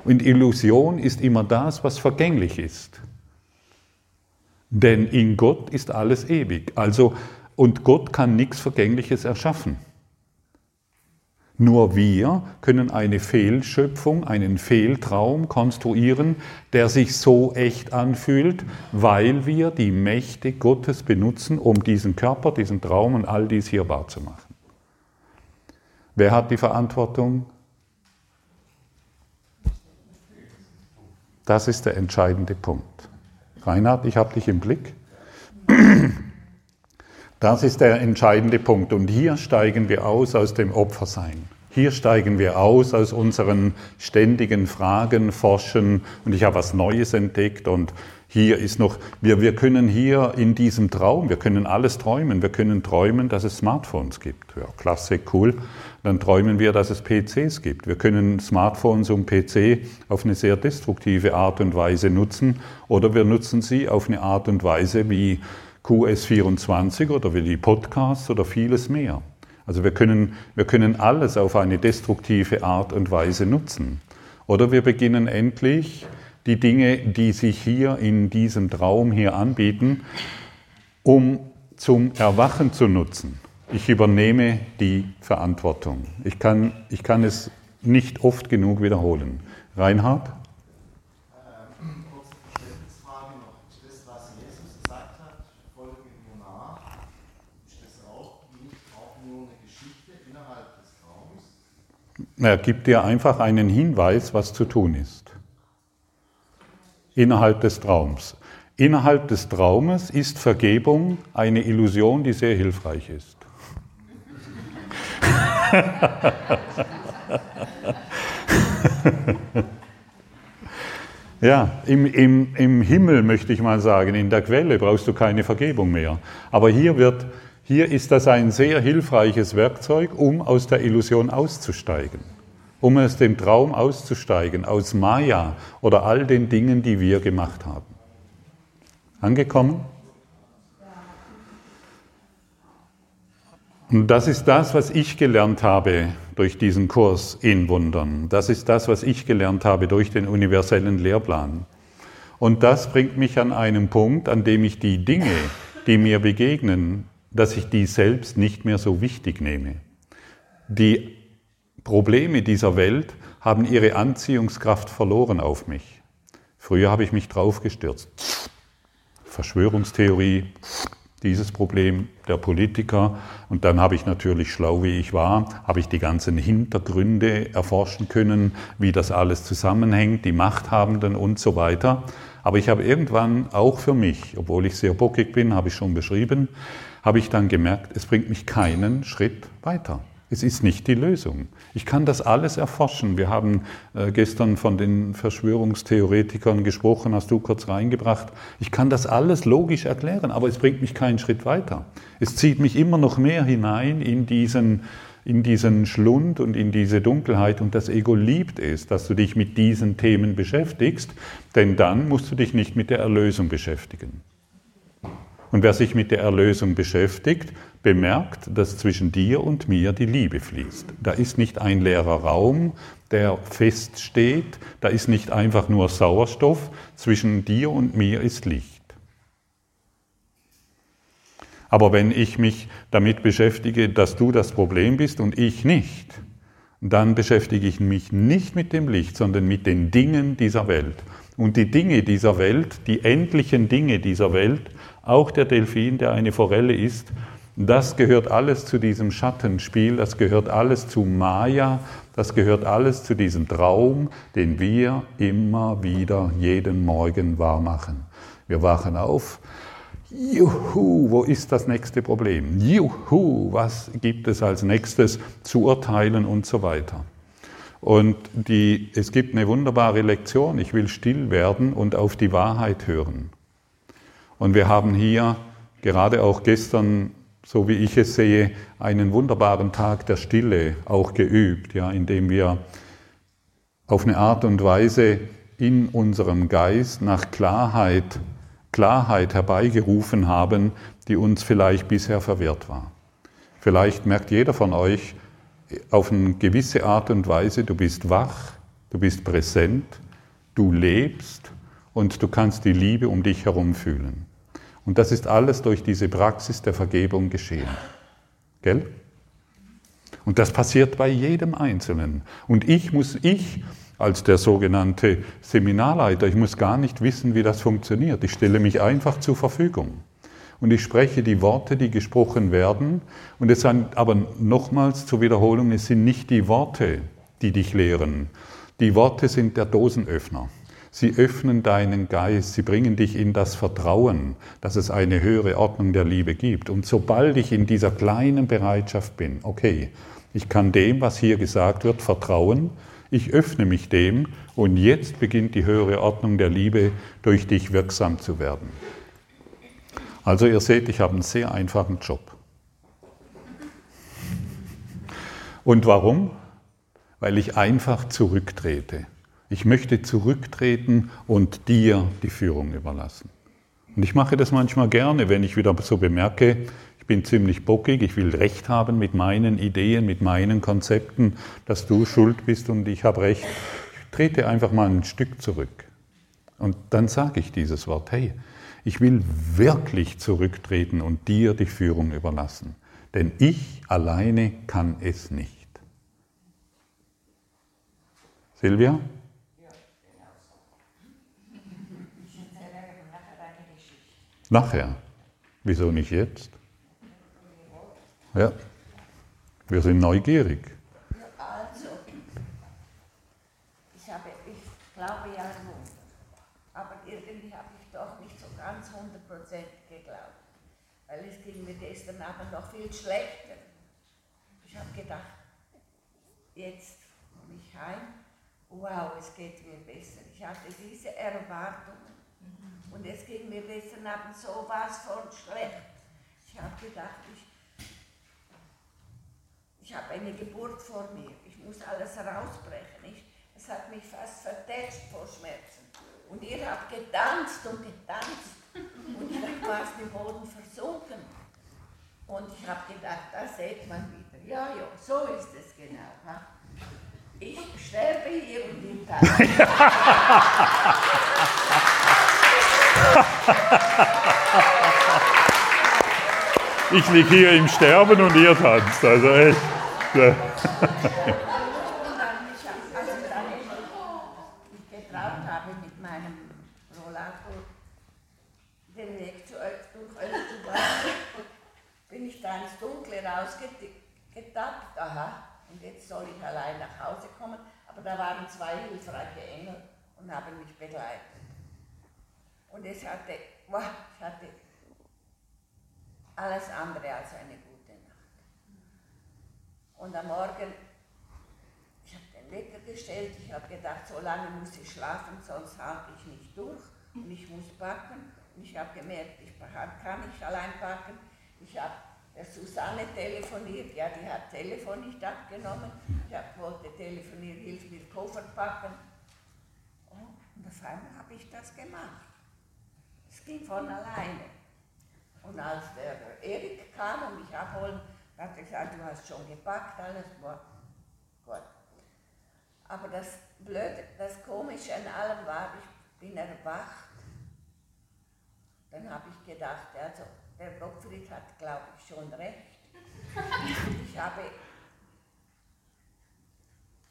Und Illusion ist immer das, was vergänglich ist. Denn in Gott ist alles ewig. Also, und Gott kann nichts Vergängliches erschaffen. Nur wir können eine Fehlschöpfung, einen Fehltraum konstruieren, der sich so echt anfühlt, weil wir die Mächte Gottes benutzen, um diesen Körper, diesen Traum und all dies hier wahrzumachen. Wer hat die Verantwortung? Das ist der entscheidende Punkt. Reinhard, ich habe dich im Blick. Das ist der entscheidende Punkt. Und hier steigen wir aus aus dem Opfersein. Hier steigen wir aus aus unseren ständigen Fragen, Forschen und ich habe was Neues entdeckt und Hier ist noch, wir, wir können hier in diesem Traum, wir können alles träumen. Wir können träumen, dass es Smartphones gibt. Ja, klasse, cool. Dann träumen wir, dass es PCs gibt. Wir können Smartphones und PC auf eine sehr destruktive Art und Weise nutzen oder wir nutzen sie auf eine Art und Weise wie QS24 oder wie die Podcasts oder vieles mehr. Also wir können, wir können alles auf eine destruktive Art und Weise nutzen. Oder wir beginnen endlich die Dinge, die sich hier in diesem Traum hier anbieten, um zum Erwachen zu nutzen. Ich übernehme die Verantwortung. Ich kann, ich kann es nicht oft genug wiederholen. Reinhard? Er gibt dir einfach einen Hinweis, was zu tun ist innerhalb des Traums. Innerhalb des Traumes ist Vergebung eine Illusion, die sehr hilfreich ist. ja, im, im, im Himmel möchte ich mal sagen, in der Quelle brauchst du keine Vergebung mehr. Aber hier, wird, hier ist das ein sehr hilfreiches Werkzeug, um aus der Illusion auszusteigen um aus dem Traum auszusteigen, aus Maya oder all den Dingen, die wir gemacht haben. Angekommen? Und das ist das, was ich gelernt habe durch diesen Kurs in Wundern. Das ist das, was ich gelernt habe durch den universellen Lehrplan. Und das bringt mich an einen Punkt, an dem ich die Dinge, die mir begegnen, dass ich die selbst nicht mehr so wichtig nehme. Die Probleme dieser Welt haben ihre Anziehungskraft verloren auf mich. Früher habe ich mich draufgestürzt. Verschwörungstheorie, dieses Problem der Politiker. Und dann habe ich natürlich, schlau wie ich war, habe ich die ganzen Hintergründe erforschen können, wie das alles zusammenhängt, die Machthabenden und so weiter. Aber ich habe irgendwann auch für mich, obwohl ich sehr bockig bin, habe ich schon beschrieben, habe ich dann gemerkt, es bringt mich keinen Schritt weiter. Es ist nicht die Lösung. Ich kann das alles erforschen. Wir haben äh, gestern von den Verschwörungstheoretikern gesprochen, hast du kurz reingebracht. Ich kann das alles logisch erklären, aber es bringt mich keinen Schritt weiter. Es zieht mich immer noch mehr hinein in diesen, in diesen Schlund und in diese Dunkelheit. Und das Ego liebt es, dass du dich mit diesen Themen beschäftigst, denn dann musst du dich nicht mit der Erlösung beschäftigen. Und wer sich mit der Erlösung beschäftigt, bemerkt, dass zwischen dir und mir die Liebe fließt. Da ist nicht ein leerer Raum, der feststeht, da ist nicht einfach nur Sauerstoff, zwischen dir und mir ist Licht. Aber wenn ich mich damit beschäftige, dass du das Problem bist und ich nicht, dann beschäftige ich mich nicht mit dem Licht, sondern mit den Dingen dieser Welt. Und die Dinge dieser Welt, die endlichen Dinge dieser Welt, auch der Delfin, der eine Forelle ist, das gehört alles zu diesem Schattenspiel, das gehört alles zu Maya, das gehört alles zu diesem Traum, den wir immer wieder jeden Morgen wahrmachen. Wir wachen auf, Juhu, wo ist das nächste Problem? Juhu, was gibt es als nächstes zu urteilen und so weiter. Und die, es gibt eine wunderbare Lektion, ich will still werden und auf die Wahrheit hören. Und wir haben hier gerade auch gestern so wie ich es sehe, einen wunderbaren Tag der Stille auch geübt, ja, indem wir auf eine Art und Weise in unserem Geist nach Klarheit, Klarheit herbeigerufen haben, die uns vielleicht bisher verwehrt war. Vielleicht merkt jeder von euch auf eine gewisse Art und Weise, du bist wach, du bist präsent, du lebst und du kannst die Liebe um dich herum fühlen. Und das ist alles durch diese Praxis der Vergebung geschehen. Gell? Und das passiert bei jedem Einzelnen. Und ich muss, ich als der sogenannte Seminarleiter, ich muss gar nicht wissen, wie das funktioniert. Ich stelle mich einfach zur Verfügung. Und ich spreche die Worte, die gesprochen werden. Und es sind aber nochmals zur Wiederholung, es sind nicht die Worte, die dich lehren. Die Worte sind der Dosenöffner. Sie öffnen deinen Geist, sie bringen dich in das Vertrauen, dass es eine höhere Ordnung der Liebe gibt. Und sobald ich in dieser kleinen Bereitschaft bin, okay, ich kann dem, was hier gesagt wird, vertrauen, Ich öffne mich dem und jetzt beginnt die höhere Ordnung der Liebe durch dich wirksam zu werden. Also ihr seht, ich habe einen sehr einfachen Job. Und warum? Weil ich einfach zurücktrete. Ich möchte zurücktreten und dir die Führung überlassen. Und ich mache das manchmal gerne, wenn ich wieder so bemerke, ich bin ziemlich bockig, ich will Recht haben mit meinen Ideen, mit meinen Konzepten, dass du schuld bist und ich habe Recht. Ich trete einfach mal ein Stück zurück. Und dann sage ich dieses Wort, hey, ich will wirklich zurücktreten und dir die Führung überlassen. Denn ich alleine kann es nicht. Silvia? Nachher. Wieso nicht jetzt? Ja. Wir sind neugierig. Also, ich, habe, ich glaube ja an Wunder. Aber irgendwie habe ich doch nicht so ganz 100% geglaubt. Weil es ging mir gestern Abend noch viel schlechter. Ich habe gedacht, jetzt komme ich heim, wow, es geht mir besser. Ich hatte diese Erwartungen. Und es ging mir gestern Abend sowas von schlecht. Ich habe gedacht, ich, ich habe eine Geburt vor mir. Ich muss alles rausbrechen. Ich, es hat mich fast vertätscht vor Schmerzen. Und ihr habt getanzt und getanzt. Und ich war fast im Boden versunken. Und ich habe gedacht, da sieht man wieder. Ja, ja, so ist es genau. Ha? Ich sterbe hier und im Tag. Ich liege hier im Sterben und ihr tanzt. Also echt. Rausgetappt. Aha, und jetzt soll ich allein nach Hause kommen. Aber da waren zwei hilfreiche Engel und haben mich begleitet. Und es hatte, boah, ich hatte alles andere als eine gute Nacht. Und am Morgen, ich habe den Wecker gestellt, ich habe gedacht, so lange muss ich schlafen, sonst halte ich nicht durch und ich muss backen. Und ich habe gemerkt, ich kann nicht allein backen. Ich habe der Susanne telefoniert, ja, die hat Telefon nicht abgenommen. Ich hab, wollte telefonieren, hilf mir Koffer packen. Oh, und auf einmal habe ich das gemacht. Es ging von alleine. Und als der Erik kam und mich abholen, hat er gesagt, du hast schon gepackt, alles war gut. Aber das Blöde, das Komische an allem war, ich bin erwacht. Dann habe ich gedacht, also der Gottfried hat, glaube ich, schon recht. Ich habe,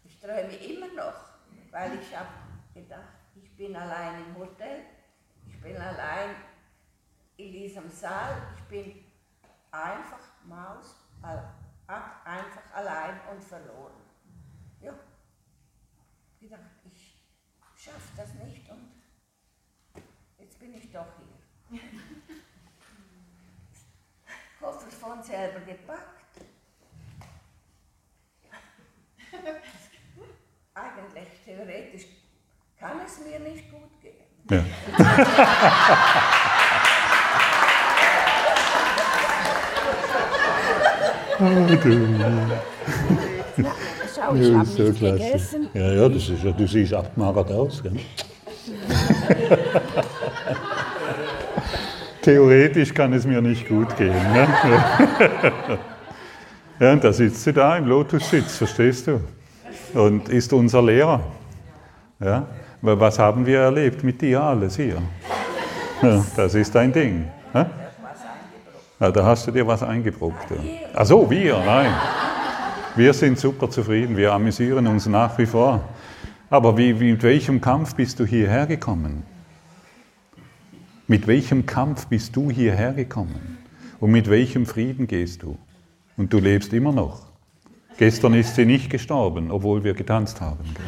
ich träume immer noch, weil ich habe gedacht, ich bin allein im Hotel, ich bin allein in diesem Saal, ich bin einfach Maus, einfach allein und verloren. Ja, ich dachte, ich schaffe das nicht und jetzt bin ich doch hier. Koffer von selber gepackt. Eigentlich theoretisch kann es mir nicht gut gehen. Ja. Schau, ich Ja, habe so nicht klasse. gegessen. Ja, ja, das ist ja, du siehst abgemagert aus. Gell? Theoretisch kann es mir nicht gut gehen. Ne? Ja, und da sitzt sie da im Lotus-Sitz, verstehst du? Und ist unser Lehrer. Ja? Was haben wir erlebt mit dir alles hier? Ja, das ist dein Ding. Ja? Da hast du dir was eingebrockt. Ach so, wir, nein. Wir sind super zufrieden, wir amüsieren uns nach wie vor. Aber wie, mit welchem Kampf bist du hierher gekommen? Mit welchem Kampf bist du hierher gekommen? Und mit welchem Frieden gehst du? Und du lebst immer noch. Gestern ist sie nicht gestorben, obwohl wir getanzt haben. gell?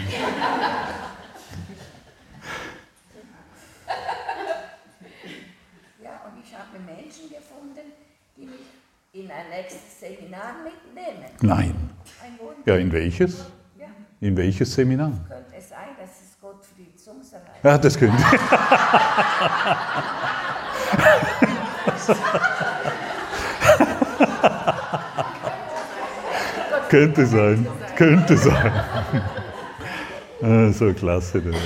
Ja, und ich habe Menschen gefunden, die mich in ein nächstes Seminar mitnehmen. Nein. Ja, in welches? Ja, In welches Seminar? Könnte es sein, dass es Gottfried Sumser heißt? Ja, das könnte. könnte sein, könnte sein. Ah, so klasse. Du. Könnte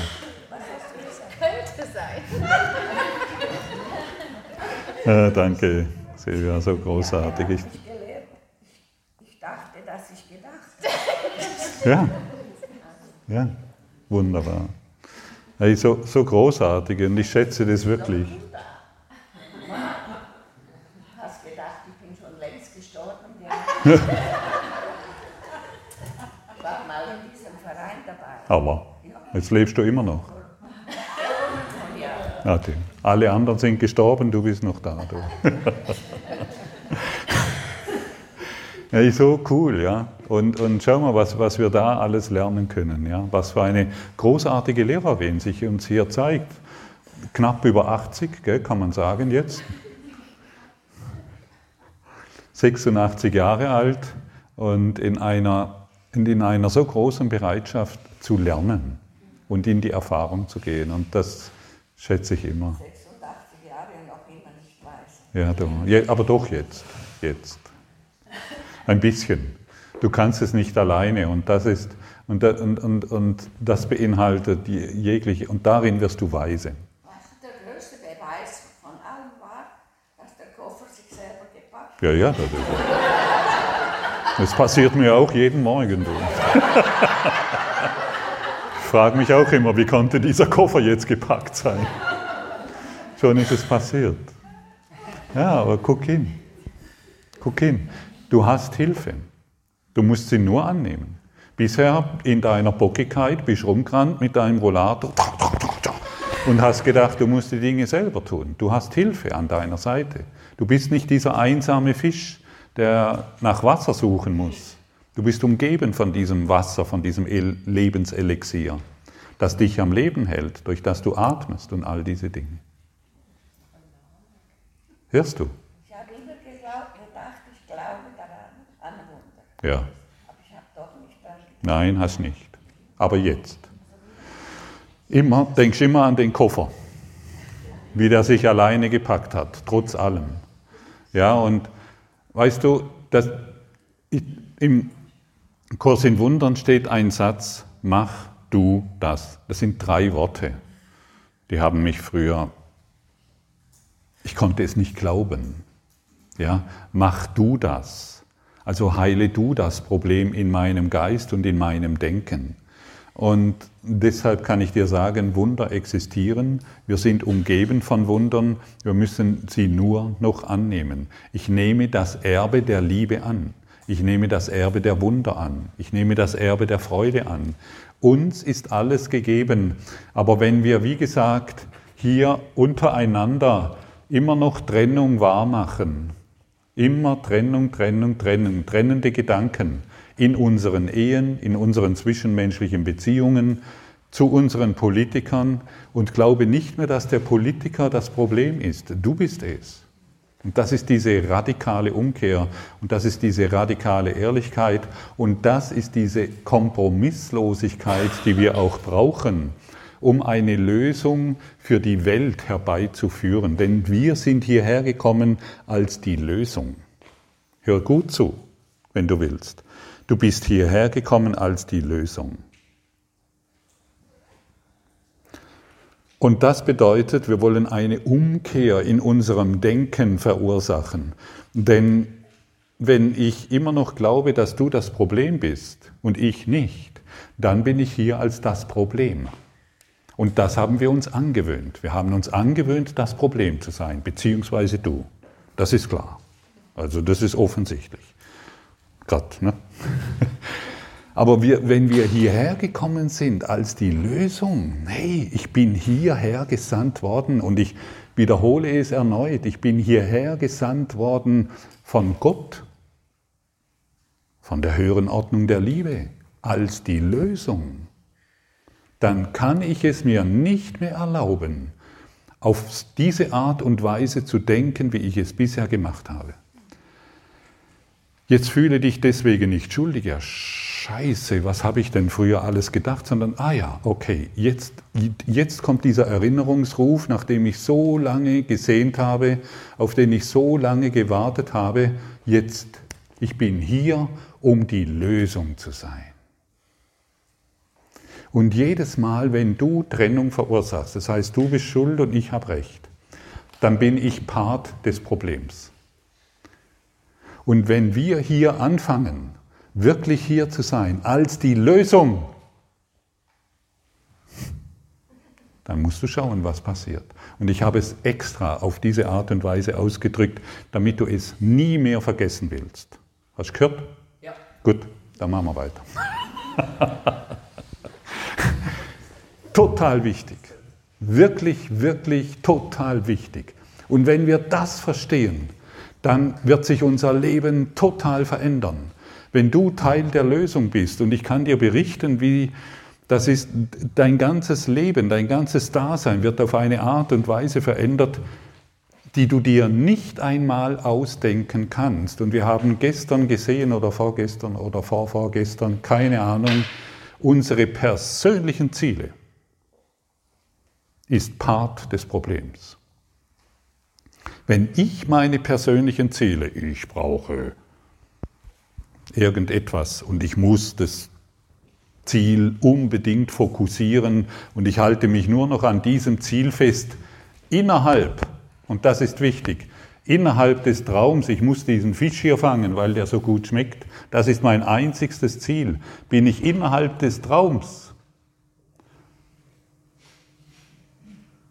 sein. Ja, danke, Silvia, so großartig. Ich, Ich gelehrt. Ich, ich dachte, dass ich gedacht habe. ja, ja, wunderbar. Hey, so, großartig und ich schätze das wirklich. Du hast gedacht, ich bin schon längst gestorben. Ja. ich war mal in diesem Verein dabei. Aber jetzt lebst du immer noch. Ja, die, alle anderen sind gestorben, du bist noch da. Du. ja, so cool, ja. Und, und schau mal, was, was wir da alles lernen können. Ja. Was für eine großartige Lehrerin sich uns hier zeigt. Knapp über 80, gell, kann man sagen jetzt. 86 Jahre alt und in einer, in einer so großen Bereitschaft zu lernen und in die Erfahrung zu gehen. Und das schätze ich immer. 86 Jahre und noch immer nicht weiß. Ja, je, aber doch jetzt, jetzt. Ein bisschen. Du kannst es nicht alleine und das ist und, und, und, und das beinhaltet die jegliche und darin wirst du weise. Was der größte Beweis von allem war, dass der Koffer sich selber gepackt hat. Ja, ja, das, ist, das passiert mir auch jeden Morgen. Du. Ich frage mich auch immer, wie konnte dieser Koffer jetzt gepackt sein? Schon ist es passiert. Ja, aber guck hin. Guck hin. Du hast Hilfe. Du musst sie nur annehmen. Bisher in deiner Bockigkeit bist du rumgerannt mit deinem Rollator und hast gedacht, du musst die Dinge selber tun. Du hast Hilfe an deiner Seite. Du bist nicht dieser einsame Fisch, der nach Wasser suchen muss. Du bist umgeben von diesem Wasser, von diesem El- Lebenselixier, das dich am Leben hält, durch das du atmest und all diese Dinge. Hörst du? Ich habe immer geglaubt, gedacht, ich glaube daran, an Wunder. Ja. Aber ich habe doch nicht dran geglaubt. Nein, hast nicht. Aber jetzt. Immer, denkst immer an den Koffer, wie der sich alleine gepackt hat, trotz allem. Ja, und weißt du, das, ich, im Kurs in Wundern steht ein Satz, mach du das. Das sind drei Worte. Die haben mich früher, ich konnte es nicht glauben. Ja, mach du das. Also heile du das Problem in meinem Geist und in meinem Denken. Und deshalb kann ich dir sagen, Wunder existieren. Wir sind umgeben von Wundern. Wir müssen sie nur noch annehmen. Ich nehme das Erbe der Liebe an. Ich nehme das Erbe der Wunder an. Ich nehme das Erbe der Freude an. Uns ist alles gegeben. Aber wenn wir, wie gesagt, hier untereinander immer noch Trennung wahrmachen, Immer Trennung, Trennung, Trennung, trennende Gedanken in unseren Ehen, in unseren zwischenmenschlichen Beziehungen, zu unseren Politikern. Und glaube nicht mehr, dass der Politiker das Problem ist. Du bist es. Und das ist diese radikale Umkehr. Und das ist diese radikale Ehrlichkeit. Und das ist diese Kompromisslosigkeit, die wir auch brauchen, um eine Lösung für die Welt herbeizuführen. Denn wir sind hierher gekommen als die Lösung. Hör gut zu, wenn du willst. Du bist hierher gekommen als die Lösung. Und das bedeutet, wir wollen eine Umkehr in unserem Denken verursachen. Denn wenn ich immer noch glaube, dass du das Problem bist und ich nicht, dann bin ich hier als das Problem. Und das haben wir uns angewöhnt. Wir haben uns angewöhnt, das Problem zu sein, beziehungsweise du. Das ist klar. Also das ist offensichtlich. Gott, ne? Aber wir, wenn wir hierher gekommen sind als die Lösung, hey, ich bin hierher gesandt worden und ich wiederhole es erneut, ich bin hierher gesandt worden von Gott, von der höheren Ordnung der Liebe, als die Lösung, dann kann ich es mir nicht mehr erlauben, auf diese Art und Weise zu denken, wie ich es bisher gemacht habe. Jetzt fühle dich deswegen nicht schuldig, ja, Scheiße, was habe ich denn früher alles gedacht, sondern, ah ja, okay, jetzt, jetzt kommt dieser Erinnerungsruf, nachdem ich so lange gesehnt habe, auf den ich so lange gewartet habe, jetzt, ich bin hier, um die Lösung zu sein. Und jedes Mal, wenn du Trennung verursachst, das heißt, du bist schuld und ich habe recht, dann bin ich Part des Problems. Und wenn wir hier anfangen, wirklich hier zu sein, als die Lösung, dann musst du schauen, was passiert. Und ich habe es extra auf diese Art und Weise ausgedrückt, damit du es nie mehr vergessen willst. Hast du gehört? Ja. Gut, dann machen wir weiter. total wichtig. Wirklich, wirklich total wichtig. Und wenn wir das verstehen, dann wird sich unser Leben total verändern. Wenn du Teil der Lösung bist und ich kann dir berichten, wie das ist dein ganzes Leben, dein ganzes Dasein wird auf eine Art und Weise verändert, die du dir nicht einmal ausdenken kannst. Und wir haben gestern gesehen oder vorgestern oder vorvorgestern, keine Ahnung, unsere persönlichen Ziele ist Part des Problems. Wenn ich meine persönlichen Ziele, ich brauche irgendetwas und ich muss das Ziel unbedingt fokussieren und ich halte mich nur noch an diesem Ziel fest, innerhalb, und das ist wichtig, innerhalb des Traums, ich muss diesen Fisch hier fangen, weil der so gut schmeckt, das ist mein einzigstes Ziel, bin ich innerhalb des Traums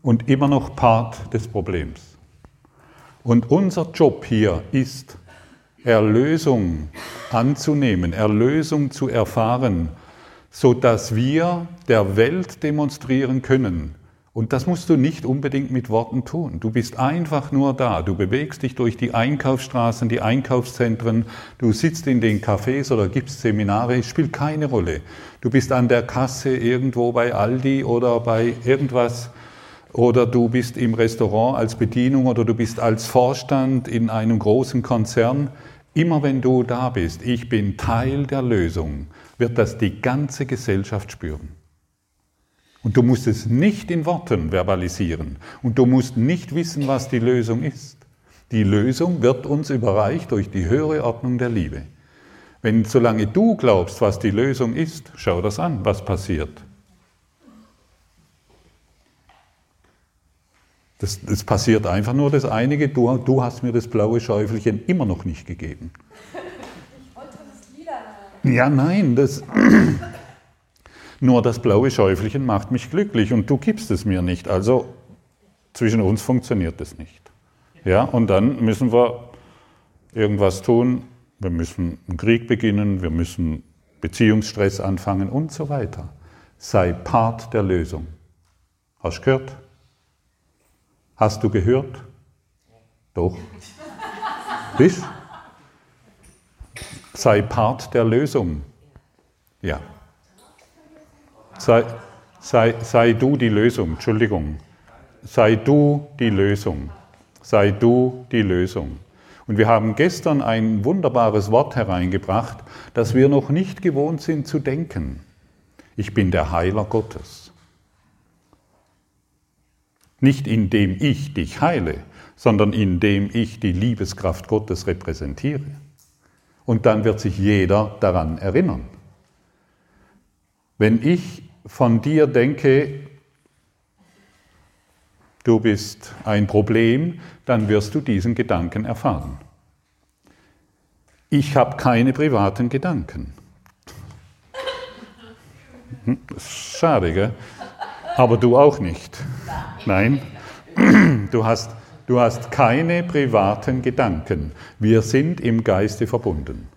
und immer noch Part des Problems. Und unser Job hier ist, Erlösung anzunehmen, Erlösung zu erfahren, so dass wir der Welt demonstrieren können. Und das musst du nicht unbedingt mit Worten tun. Du bist einfach nur da. Du bewegst dich durch die Einkaufsstraßen, die Einkaufszentren. Du sitzt in den Cafés oder gibst Seminare. Es spielt keine Rolle. Du bist an der Kasse irgendwo bei Aldi oder bei irgendwas. Oder du bist im Restaurant als Bedienung oder du bist als Vorstand in einem großen Konzern. Immer wenn du da bist, ich bin Teil der Lösung, wird das die ganze Gesellschaft spüren. Und du musst es nicht in Worten verbalisieren. Und du musst nicht wissen, was die Lösung ist. Die Lösung wird uns überreicht durch die höhere Ordnung der Liebe. Wenn solange du glaubst, was die Lösung ist, schau das an, was passiert. Das, das passiert einfach nur das einige, du, du hast mir das blaue Schäufelchen immer noch nicht gegeben. Ich wollte das Lila haben. Ja, nein, das, nur das blaue Schäufelchen macht mich glücklich und du gibst es mir nicht. Also zwischen uns funktioniert es nicht. Ja, und dann müssen wir irgendwas tun. Wir müssen einen Krieg beginnen, wir müssen Beziehungsstress anfangen und so weiter. Sei Part der Lösung. Hast du gehört? Hast du gehört? Doch. Bist? Sei Part der Lösung. Ja. Sei, sei, sei du die Lösung, Entschuldigung. Sei du die Lösung. Sei du die Lösung. Und wir haben gestern ein wunderbares Wort hereingebracht, das wir noch nicht gewohnt sind zu denken. Ich bin der Heiler Gottes. Nicht indem ich dich heile, sondern indem ich die Liebeskraft Gottes repräsentiere. Und dann wird sich jeder daran erinnern. Wenn ich von dir denke, du bist ein Problem, dann wirst du diesen Gedanken erfahren. Ich habe keine privaten Gedanken. Hm, schade, gell? Aber du auch nicht. Nein, du hast, du hast keine privaten Gedanken. Wir sind im Geiste verbunden.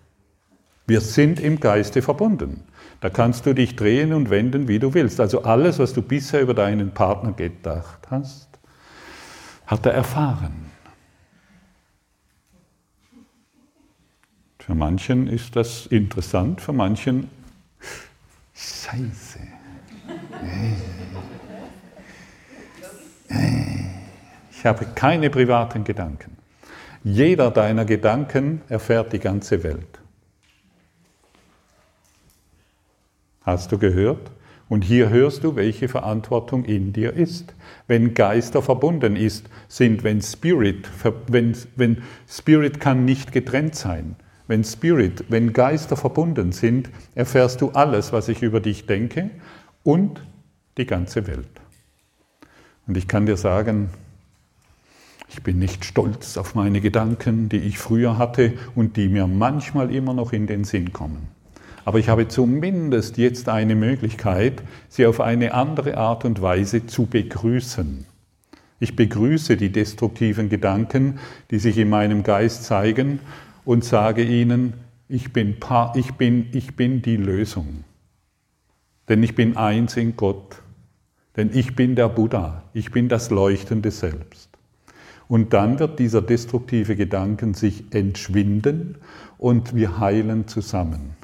Wir sind im Geiste verbunden. Da kannst du dich drehen und wenden, wie du willst. Also alles, was du bisher über deinen Partner gedacht hast, hat er erfahren. Für manchen ist das interessant, für manchen Scheiße. Ich habe keine privaten Gedanken. Jeder deiner Gedanken erfährt die ganze Welt. Hast du gehört? Und hier hörst du, welche Verantwortung in dir ist. Wenn Geister verbunden ist, sind, wenn Spirit, wenn, wenn Spirit kann nicht getrennt sein. Wenn Spirit, wenn Geister verbunden sind, erfährst du alles, was ich über dich denke und die ganze Welt. Und ich kann dir sagen, ich bin nicht stolz auf meine Gedanken, die ich früher hatte und die mir manchmal immer noch in den Sinn kommen. Aber ich habe zumindest jetzt eine Möglichkeit, sie auf eine andere Art und Weise zu begrüßen. Ich begrüße die destruktiven Gedanken, die sich in meinem Geist zeigen und sage ihnen, ich bin, ich bin, ich bin die Lösung. Denn ich bin eins in Gott. Denn ich bin der Buddha. Ich bin das leuchtende Selbst. Und dann wird dieser destruktive Gedanken sich entschwinden und wir heilen zusammen.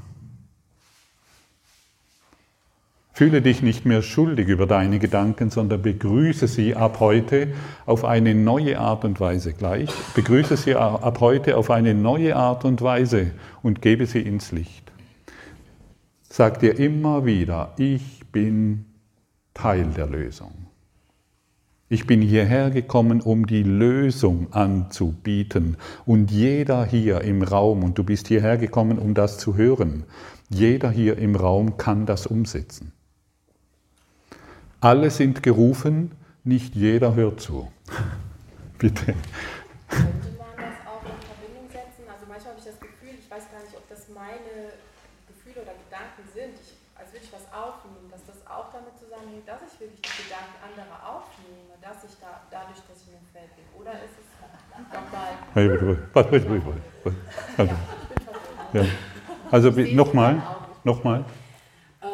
Fühle dich nicht mehr schuldig über deine Gedanken, sondern begrüße sie ab heute auf eine neue Art und Weise gleich. Begrüße sie ab heute auf eine neue Art und Weise und gebe sie ins Licht. Sag dir immer wieder, ich bin Teil der Lösung. Ich bin hierher gekommen, um die Lösung anzubieten. Und jeder hier im Raum, und du bist hierher gekommen, um das zu hören, jeder hier im Raum kann das umsetzen. Alle sind gerufen, nicht jeder hört zu. Bitte. Könnte man das auch in Verbindung setzen? Also manchmal habe ich das Gefühl, ich weiß gar nicht, ob das meine Gefühle oder Gedanken sind, ich, als würde ich was aufnehmen, dass das auch damit zusammenhängt, dass ich wirklich die Gedanken anderer aufnehme dass ich da, dadurch, dass ich in dem Feld bin? Oder ist es nochmal. Ja. Also nochmal, nochmal. Ähm,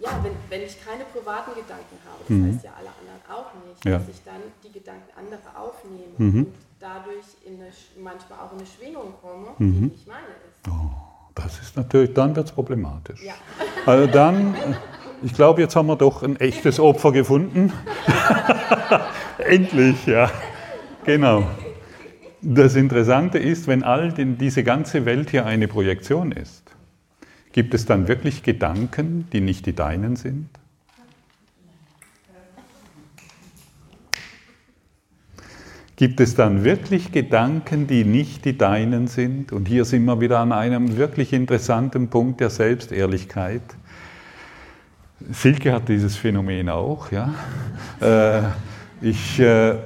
ja, wenn, wenn ich keine privaten Gedanken habe, das mhm. heißt ja alle anderen auch nicht, ja. dass ich dann die Gedanken anderer aufnehme mhm. und dadurch in eine, manchmal auch in eine Schwingung komme, mhm. die nicht meine ist. Oh, das ist natürlich, dann wird es problematisch. Ja. Also dann ich glaube, jetzt haben wir doch ein echtes Opfer gefunden. Endlich, ja. Genau. Das Interessante ist, wenn all den, diese ganze Welt hier eine Projektion ist, gibt es dann wirklich Gedanken, die nicht die deinen sind? Gibt es dann wirklich Gedanken, die nicht die deinen sind? Und hier sind wir wieder an einem wirklich interessanten Punkt der Selbstehrlichkeit. Silke hat dieses Phänomen auch. Ja? Ich, äh,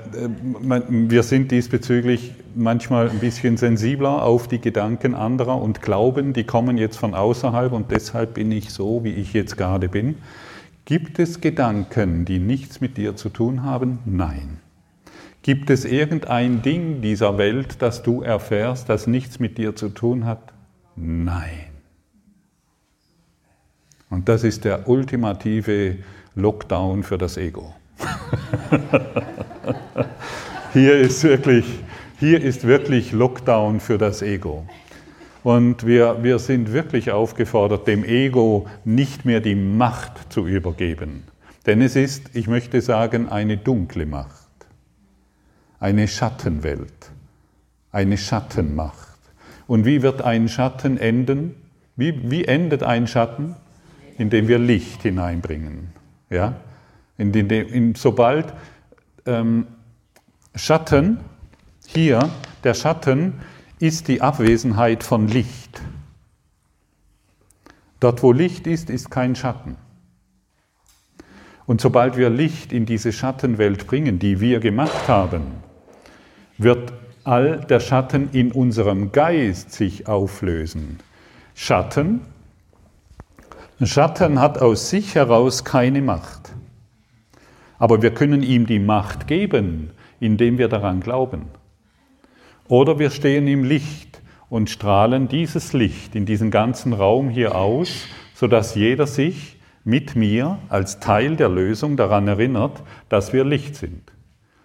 wir sind diesbezüglich manchmal ein bisschen sensibler auf die Gedanken anderer und glauben, die kommen jetzt von außerhalb und deshalb bin ich so, wie ich jetzt gerade bin. Gibt es Gedanken, die nichts mit dir zu tun haben? Nein. Gibt es irgendein Ding dieser Welt, das du erfährst, das nichts mit dir zu tun hat? Nein. Und das ist der ultimative Lockdown für das Ego. hier, ist wirklich, hier ist wirklich Lockdown für das Ego. Und wir, wir sind wirklich aufgefordert, dem Ego nicht mehr die Macht zu übergeben. Denn es ist, ich möchte sagen, eine dunkle Macht, eine Schattenwelt, eine Schattenmacht. Und wie wird ein Schatten enden? Wie, wie endet ein Schatten? indem wir Licht hineinbringen. Ja? In, in, in, sobald ähm, Schatten, hier, der Schatten ist die Abwesenheit von Licht. Dort, wo Licht ist, ist kein Schatten. Und sobald wir Licht in diese Schattenwelt bringen, die wir gemacht haben, wird all der Schatten in unserem Geist sich auflösen. Schatten Schatten hat aus sich heraus keine Macht. Aber wir können ihm die Macht geben, indem wir daran glauben. Oder wir stehen im Licht und strahlen dieses Licht in diesen ganzen Raum hier aus, sodass jeder sich mit mir als Teil der Lösung daran erinnert, dass wir Licht sind.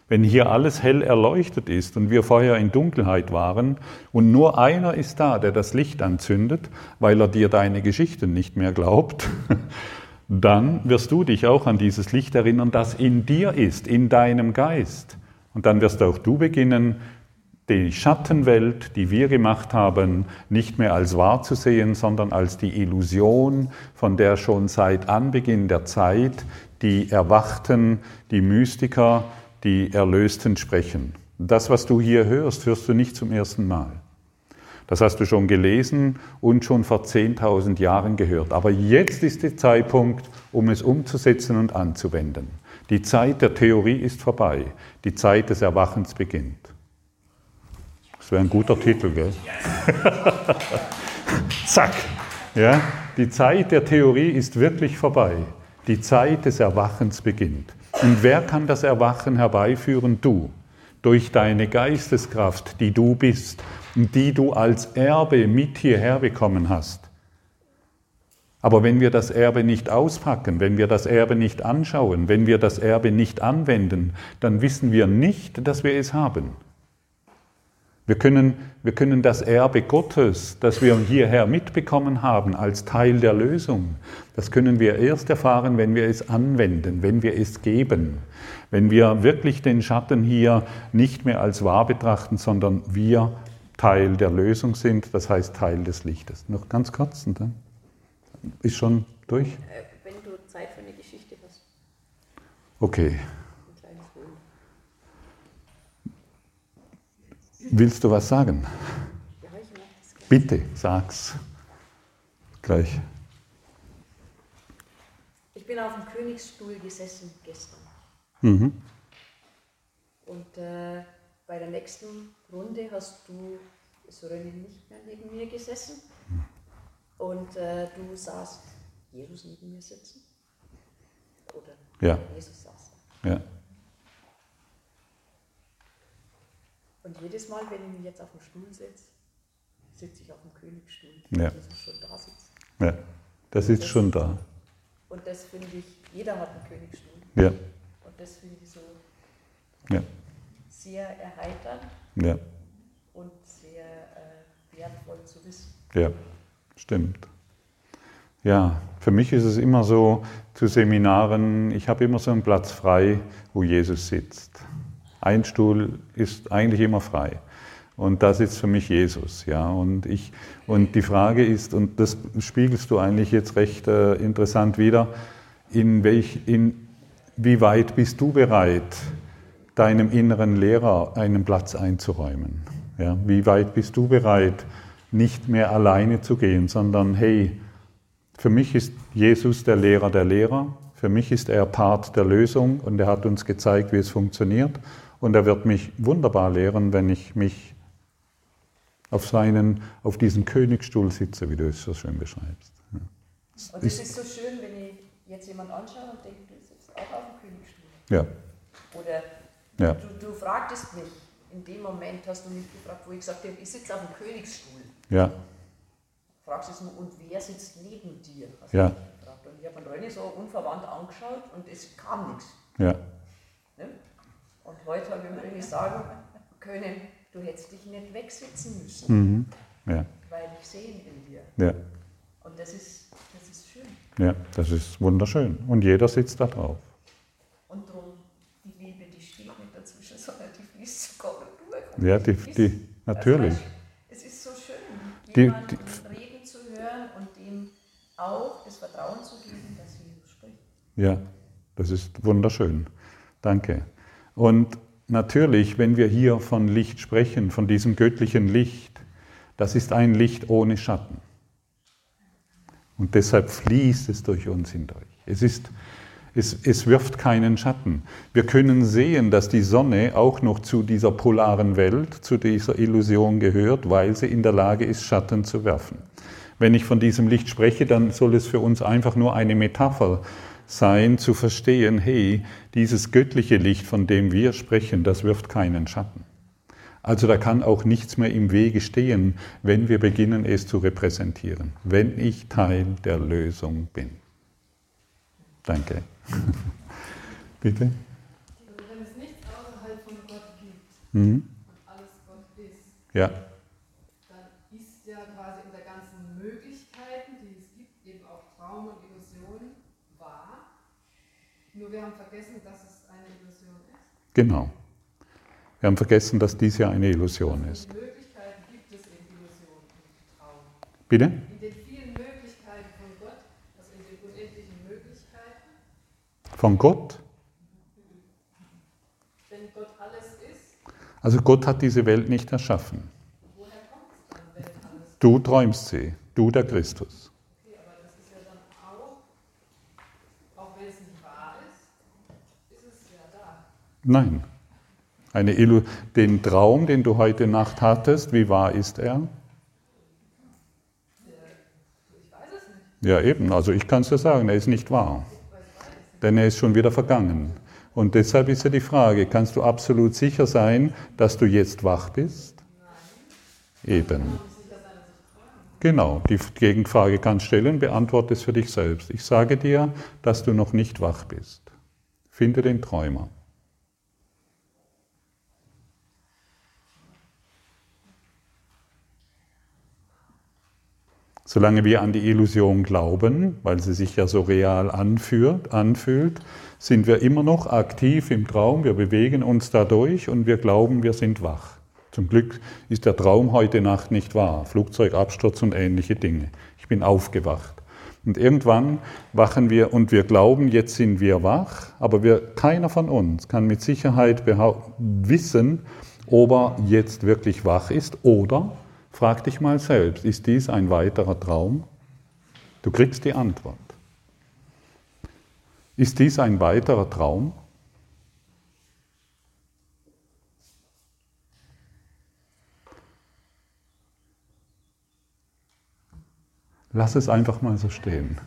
Wenn hier alles hell erleuchtet ist und wir vorher in Dunkelheit waren und nur einer ist da, der das Licht anzündet, weil er dir deine Geschichten nicht mehr glaubt, dann wirst du dich auch an dieses Licht erinnern, das in dir ist, in deinem Geist. Und dann wirst auch du beginnen, die Schattenwelt, die wir gemacht haben, nicht mehr als wahr zu sehen, sondern als die Illusion, von der schon seit Anbeginn der Zeit die Erwachten, die Mystiker, die Erlösten sprechen. Das, was du hier hörst, hörst du nicht zum ersten Mal. Das hast du schon gelesen und schon vor 10.000 Jahren gehört. Aber jetzt ist der Zeitpunkt, um es umzusetzen und anzuwenden. Die Zeit der Theorie ist vorbei. Die Zeit des Erwachens beginnt. Das wäre ein guter Titel, gell? Zack. Ja? Die Zeit der Theorie ist wirklich vorbei. Die Zeit des Erwachens beginnt. Und wer kann das Erwachen herbeiführen? Du. Durch deine Geisteskraft, die du bist die du als Erbe mit hierher bekommen hast. Aber wenn wir das Erbe nicht auspacken, wenn wir das Erbe nicht anschauen, wenn wir das Erbe nicht anwenden, dann wissen wir nicht, dass wir es haben. Wir können, wir können das Erbe Gottes, das wir hierher mitbekommen haben, als Teil der Lösung, das können wir erst erfahren, wenn wir es anwenden, wenn wir es geben, wenn wir wirklich den Schatten hier nicht mehr als wahr betrachten, sondern wir Teil der Lösung sind, das heißt Teil des Lichtes. Noch ganz kurz, und dann ist schon durch? Äh, wenn du Zeit für eine Geschichte hast. Okay. Willst du was sagen? Ja, ich mache das gleich. Bitte, sag's. Gleich. Ich bin auf dem Königsstuhl gesessen gestern. Mhm. Und äh, bei der nächsten Runde hast du, Sören, nicht mehr neben mir gesessen. Und äh, du saßt Jesus neben mir sitzen. Oder Ja. Jesus saß Ja. Und jedes Mal, wenn ich mich jetzt auf den Stuhl setze, sitze ich auf dem Königsstuhl. Ja. Jesus schon da sitzt. ja. Das ist schon da. Und das finde ich, jeder hat einen Königsstuhl. Ja. Und das finde ich so Ja. sehr erheiternd Ja. und sehr äh, wertvoll zu wissen. Ja. Stimmt. Ja, für mich ist es immer so, zu Seminaren, ich habe immer so einen Platz frei, wo Jesus sitzt. Ein Stuhl ist eigentlich immer frei. Und da sitzt für mich Jesus, ja. Und ich, und die Frage ist, und das spiegelst du eigentlich jetzt recht äh, interessant wieder, in welch, in, wie weit bist du bereit, deinem inneren Lehrer einen Platz einzuräumen? Ja, wie weit bist du bereit, nicht mehr alleine zu gehen, sondern hey, für mich ist Jesus der Lehrer der Lehrer, für mich ist er Part der Lösung und er hat uns gezeigt, wie es funktioniert und er wird mich wunderbar lehren, wenn ich mich auf seinen, auf diesen Königsstuhl sitze, wie du es so schön beschreibst. Ja. Und es ist so schön, wenn ich jetzt jemand anschaue und denke, du sitzt auch auf dem Königsstuhl. Ja, Oder ja, du, du fragtest mich, in dem Moment hast du mich gefragt, wo ich gesagt habe, ich sitze auf dem Königsstuhl. ja, Fragst du es nur, und wer sitzt neben dir? Hast Ja. Und ich habe den René so unverwandt angeschaut und es kam nichts. ja, Ne? Und heute habe ich René sagen können, du hättest dich nicht wegsitzen müssen, mhm. ja, weil ich sehe ihn in dir. ja, Und das ist, das ist schön. ja, das ist wunderschön. Und jeder sitzt da drauf. Und darum, die Liebe, die steht nicht dazwischen, sondern die fließt sogar durch. Und Ja, die, die, natürlich. Also, es ist so schön, Die- jemanden reden zu hören und dem auch das Vertrauen zu geben, dass Jesus spricht. Ja, das ist wunderschön. Danke. Und natürlich, wenn wir hier von Licht sprechen, von diesem göttlichen Licht, das ist ein Licht ohne Schatten. Und deshalb fließt es durch uns hindurch. Es, ist, es, es wirft keinen Schatten. Wir können sehen, dass die Sonne auch noch zu dieser polaren Welt, zu dieser Illusion gehört, weil sie in der Lage ist, Schatten zu werfen. Wenn ich von diesem Licht spreche, dann soll es für uns einfach nur eine Metapher sein, zu verstehen, hey, dieses göttliche Licht, von dem wir sprechen, das wirft keinen Schatten. Also da kann auch nichts mehr im Wege stehen, wenn wir beginnen, es zu repräsentieren, wenn ich Teil der Lösung bin. Danke. Bitte? Wenn es nichts außerhalb von Gott gibt Mhm. und alles Gott ist, Ja, dann ist ja quasi in der ganzen Möglichkeiten, die es gibt, eben auch Traum und Illusion wahr. Nur wir haben vergessen, dass es eine Illusion ist. genau. Wir haben vergessen, dass dies ja eine Illusion ist. Möglichkeiten gibt es in Illusion und Traum? Bitte? In den vielen Möglichkeiten von Gott, also in den unendlichen Möglichkeiten, Von Gott? wenn Gott alles ist, Also Gott hat diese Welt nicht erschaffen. woher kommt es dann, wenn alles? Du träumst sie, du der Christus. Okay, aber das ist ja dann auch, auch wenn es nicht wahr ist, ist es ja da. Nein. Eine Illu den Traum, den du heute Nacht hattest, wie wahr ist er? Ich weiß es nicht. Ja, eben. Also ich kann es dir sagen, er ist nicht wahr. Denn er ist schon wieder vergangen. Und deshalb ist ja die Frage, kannst du absolut sicher sein, dass du jetzt wach bist? Eben. Genau, die Gegenfrage kannst du stellen, beantworte es für dich selbst. Ich sage dir, dass du noch nicht wach bist. Finde den Träumer. Solange wir an die Illusion glauben, weil sie sich ja so real anführt, anfühlt, sind wir immer noch aktiv im Traum, wir bewegen uns dadurch und wir glauben, wir sind wach. Zum Glück ist der Traum heute Nacht nicht wahr. Flugzeugabsturz und ähnliche Dinge. Ich bin aufgewacht. Und irgendwann wachen wir und wir glauben, jetzt sind wir wach, aber wir, keiner von uns kann mit Sicherheit wissen, ob er jetzt wirklich wach ist oder Frag dich mal selbst, ist dies ein weiterer Traum? Du kriegst die Antwort. Ist dies ein weiterer Traum? Lass es einfach mal so stehen.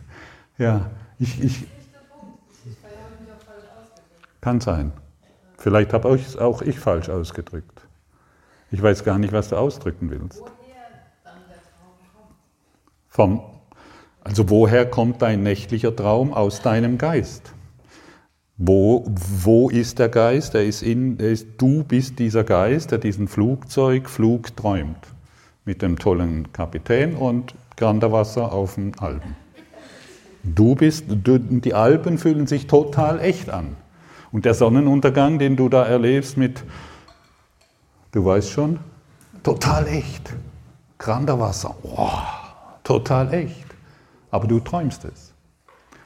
Ja, ich, ich kann sein. Vielleicht habe auch ich falsch ausgedrückt. Ich weiß gar nicht, was du ausdrücken willst. Vom, also woher kommt dein nächtlicher Traum aus deinem Geist? Wo, wo ist der Geist? Er ist in, er ist, du bist dieser Geist, der diesen Flugzeugflug träumt. Mit dem tollen Kapitän und Granderwasser auf den Alpen. Du bist, du, die Alpen fühlen sich total echt an. Und der Sonnenuntergang, den du da erlebst mit, du weißt schon, total echt. Granderwasser, wow, total echt. Aber du träumst es.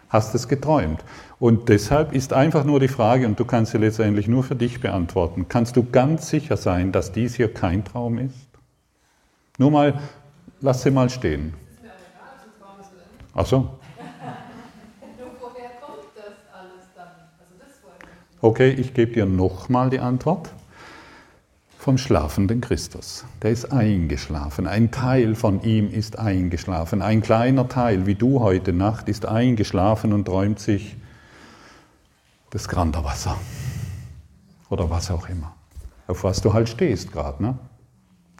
Hast es geträumt. Und deshalb ist einfach nur die Frage, und du kannst sie letztendlich nur für dich beantworten, kannst du ganz sicher sein, dass dies hier kein Traum ist? Nur mal, lass sie mal stehen. Ach so. Nur woher kommt das alles dann? Also das wollte ich. Okay, ich gebe dir nochmal die Antwort. Vom schlafenden Christus. Der ist eingeschlafen. Ein Teil von ihm ist eingeschlafen. Ein kleiner Teil, wie du heute Nacht, ist eingeschlafen und träumt sich das Granderwasser. Oder was auch immer. Auf was du halt stehst gerade. Ne?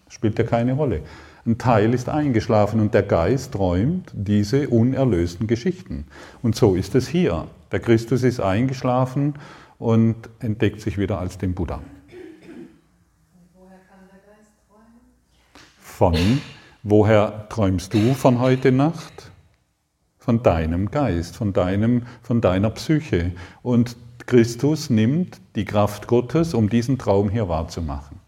Spielt ja keine Rolle. Ein Teil ist eingeschlafen und der Geist träumt diese unerlösten Geschichten. Und so ist es hier. Der Christus ist eingeschlafen und entdeckt sich wieder als den Buddha. Woher kann der Geist träumen? Von, woher träumst du von heute Nacht? Von deinem Geist, von, deinem, von deiner Psyche. Und Christus nimmt die Kraft Gottes, um diesen Traum hier wahrzumachen.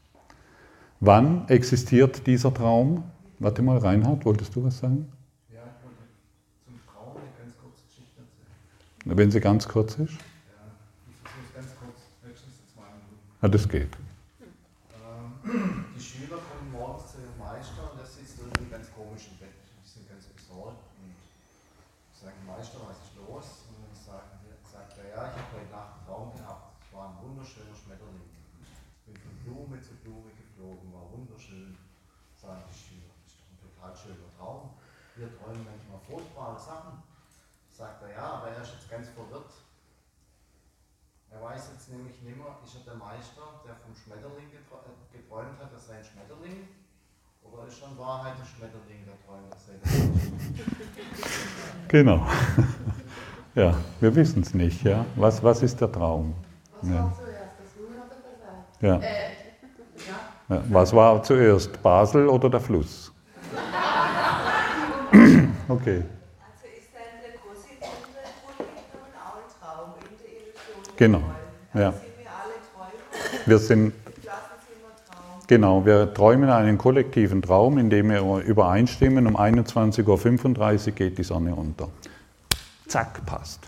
Wann existiert dieser Traum? Warte mal, Reinhard, wolltest du was sagen? Ja, ich wollte zum Traum eine ganz kurze Geschichte erzählen. Wenn sie ganz kurz ist? Ja, ich versuche es ganz kurz, höchstens zwei Minuten. Ja, das geht. Ähm, die Schüler kommen morgens zu ihrem Meister und der sitzt irgendwie ganz komisch im Bett. Die sind ganz besorgt und sagen, Meister, was ist los? Und dann sagen, die- sagt er, ja, ich habe heute Nacht einen Traum gehabt. Es war ein wunderschöner Schmetterling. Bin von Blume zu Blume geflogen, war wunderschön. Sagen die Schüler, das ist doch ein total schöner Traum. Wir träumen manchmal furchtbare Sachen. Sagt er, ja, aber er ist jetzt ganz verwirrt. Nämlich nicht mehr, ist er der Meister, der vom Schmetterling äh, geträumt hat, dass er ein Schmetterling? Oder ist er in Wahrheit der Schmetterling, der träumt, dass er der Genau. Ja, wir wissen es nicht. Ja? Was, was ist der Traum? Was Ja. war zuerst, das Huhn oder das Ei? Ja. Äh, ja. Ja, Was war zuerst, Basel oder der Fluss? Okay, Also ist dann der Kursitzende wohl auch ein Traum in der Illusion. Genau, ja. wir sind, Genau, wir träumen einen kollektiven Traum, in dem wir übereinstimmen. Um 21.35 Uhr geht die Sonne unter. Zack, passt.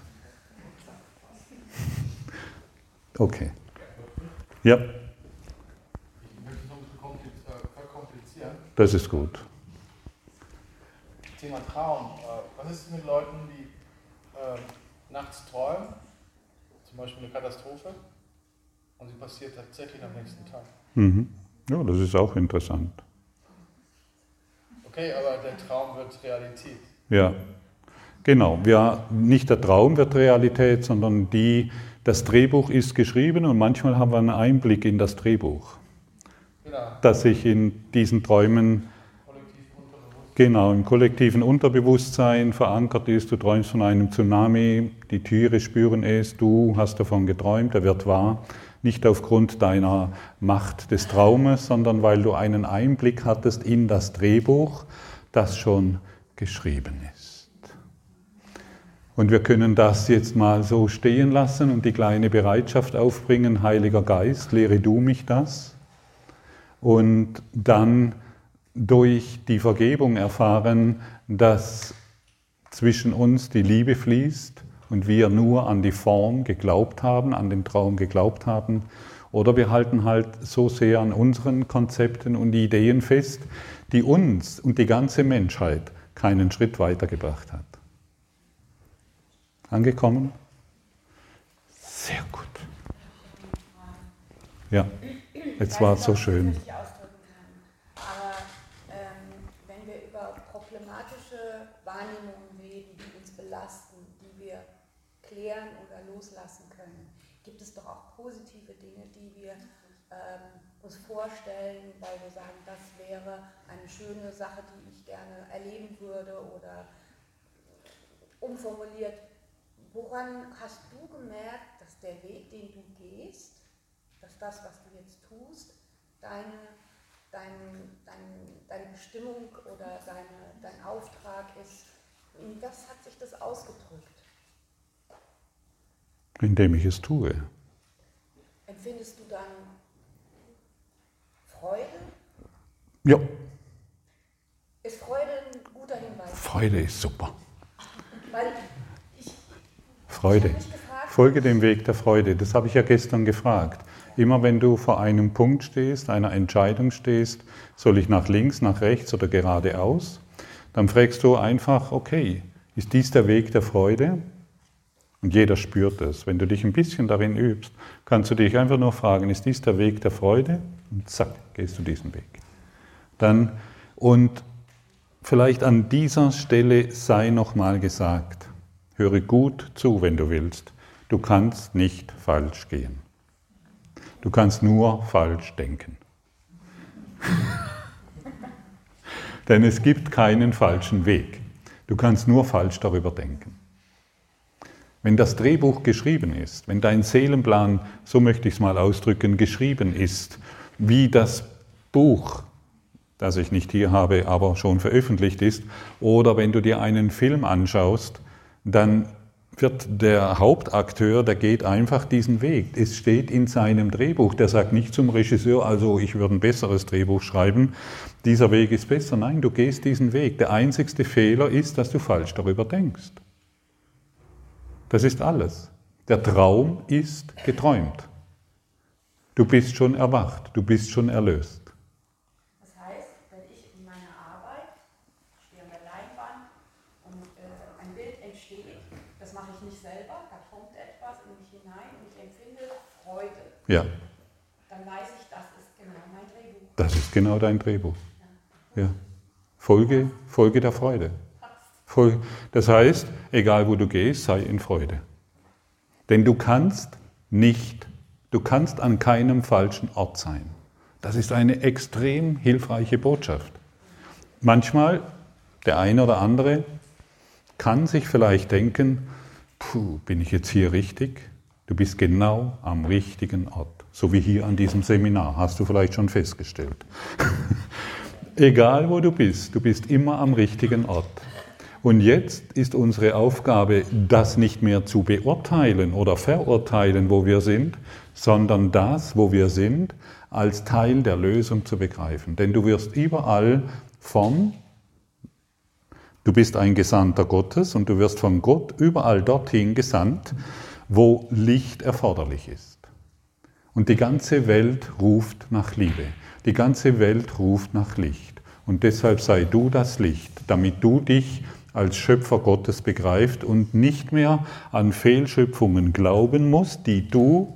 Okay. Ja, Ich möchte es noch ein bisschen äh, verkomplizieren. das ist gut. Thema Traum. Äh, Was ist mit Leuten, die äh, nachts träumen, zum Beispiel eine Katastrophe, und sie passiert tatsächlich am nächsten Tag? Mhm. Ja, das ist auch interessant. Okay, aber der Traum wird Realität. Ja, genau. Wir, nicht der Traum wird Realität, sondern die, das Drehbuch ist geschrieben und manchmal haben wir einen Einblick in das Drehbuch, Genau, das sich in diesen Träumen. Genau, im kollektiven Unterbewusstsein verankert ist, du träumst von einem Tsunami, die Tiere spüren es, du hast davon geträumt, er wird wahr, nicht aufgrund deiner Macht des Traumes, sondern weil du einen Einblick hattest in das Drehbuch, das schon geschrieben ist. Und wir können das jetzt mal so stehen lassen und die kleine Bereitschaft aufbringen, Heiliger Geist, lehre du mich das. Und dann durch die Vergebung erfahren, dass zwischen uns die Liebe fließt und wir nur an die Form geglaubt haben, an den Traum geglaubt haben. Oder wir halten halt so sehr an unseren Konzepten und Ideen fest, die uns und die ganze Menschheit keinen Schritt weitergebracht hat. Angekommen? Sehr gut. Ja, jetzt war es so schön. Ich ausdrücken kann. Aber ähm, wenn wir über problematische Wahrnehmungen reden, die uns belasten, die wir klären oder loslassen können, gibt es doch auch positive Dinge, die wir ähm, uns vorstellen, weil wir sagen, das wäre eine schöne Sache, die ich gerne erleben würde oder umformuliert. Woran hast du gemerkt, dass der Weg, den du gehst, dass das, was du jetzt tust, deine, dein, dein, deine Bestimmung oder deine, dein Auftrag ist? Und das hat sich das ausgedrückt. Indem ich es tue. Empfindest du dann Freude? Ja, Ist Freude ein guter Hinweis? Freude ist super. Weil ich, Freude. ich Folge dem Weg der Freude. Das habe ich ja gestern gefragt. Immer wenn du vor einem Punkt stehst, einer Entscheidung stehst, soll ich nach links, nach rechts oder geradeaus, dann fragst du einfach, okay, ist dies der Weg der Freude? Und jeder spürt es. Wenn du dich ein bisschen darin übst, kannst du dich einfach nur fragen, ist dies der Weg der Freude? Und zack, gehst du diesen Weg. Dann, und vielleicht an dieser Stelle sei nochmal gesagt, höre gut zu, wenn du willst. Du kannst nicht falsch gehen. Du kannst nur falsch denken. Denn es gibt keinen falschen Weg. Du kannst nur falsch darüber denken. Wenn das Drehbuch geschrieben ist, wenn dein Seelenplan, so möchte ich es mal ausdrücken, geschrieben ist, wie das Buch, das ich nicht hier habe, aber schon veröffentlicht ist, oder wenn du dir einen Film anschaust, dann wird der Hauptakteur, der geht einfach diesen Weg. Es steht in seinem Drehbuch. Der sagt nicht zum Regisseur, also ich würde ein besseres Drehbuch schreiben, dieser Weg ist besser. Nein, du gehst diesen Weg. Der einzigste Fehler ist, dass du falsch darüber denkst. Das ist alles. Der Traum ist geträumt. Du bist schon erwacht, du bist schon erlöst. das heißt, wenn ich in meiner Arbeit stehe an der Leinwand und äh, ein Bild entsteht, das mache ich nicht selber, da kommt etwas in mich hinein und ich empfinde Freude. Ja, Dann weiß ich, das ist genau mein Drehbuch. das ist genau dein Drehbuch. Ja. Folge, Folge der Freude. Das heißt, egal wo du gehst, sei in Freude. Denn du kannst nicht, du kannst an keinem falschen Ort sein. Das ist eine extrem hilfreiche Botschaft. Manchmal, der eine oder andere kann sich vielleicht denken, puh, bin ich jetzt hier richtig? Du bist genau am richtigen Ort. So wie hier an diesem Seminar, hast du vielleicht schon festgestellt. Egal wo du bist, du bist immer am richtigen Ort. Und jetzt ist unsere Aufgabe, das nicht mehr zu beurteilen oder verurteilen, wo wir sind, sondern das, wo wir sind, als Teil der Lösung zu begreifen. Denn du wirst überall von, du bist ein Gesandter Gottes und du wirst von Gott überall dorthin gesandt, wo Licht erforderlich ist. Und die ganze Welt ruft nach Liebe. Die ganze Welt ruft nach Licht. Und deshalb sei du das Licht, damit du dich als Schöpfer Gottes begreift und nicht mehr an Fehlschöpfungen glauben musst, die du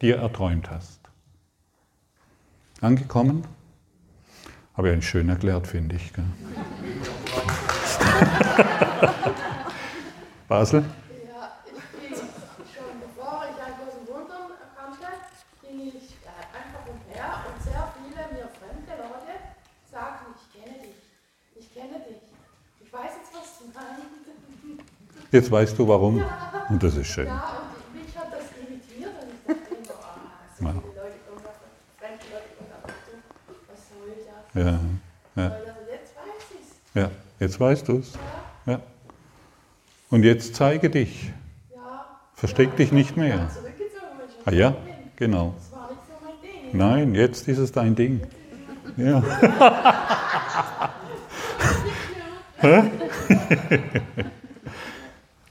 dir erträumt hast. Angekommen? Habe ich einen schön erklärt, finde ich. Basel? Ja, ich bin schon bevor ich ein großes Wundern erkannte, ging ich einfach umher und sehr viele mir fremde Leute sagten, ich kenne dich, ich kenne dich. Ich weiß jetzt, was du meinst. Jetzt weißt du warum. Und das ist schön. Ja, und mich hat das irritiert und ich dachte immer, ah, so Ja. Leute. Was soll das? Ja, ja, ja. Jetzt weißt du es. Ja. Und jetzt zeige dich. Ja. Versteck dich nicht mehr. Ah ja, genau. Das war nicht so mein Ding. Nein, jetzt ist es dein Ding. Ja. Hä?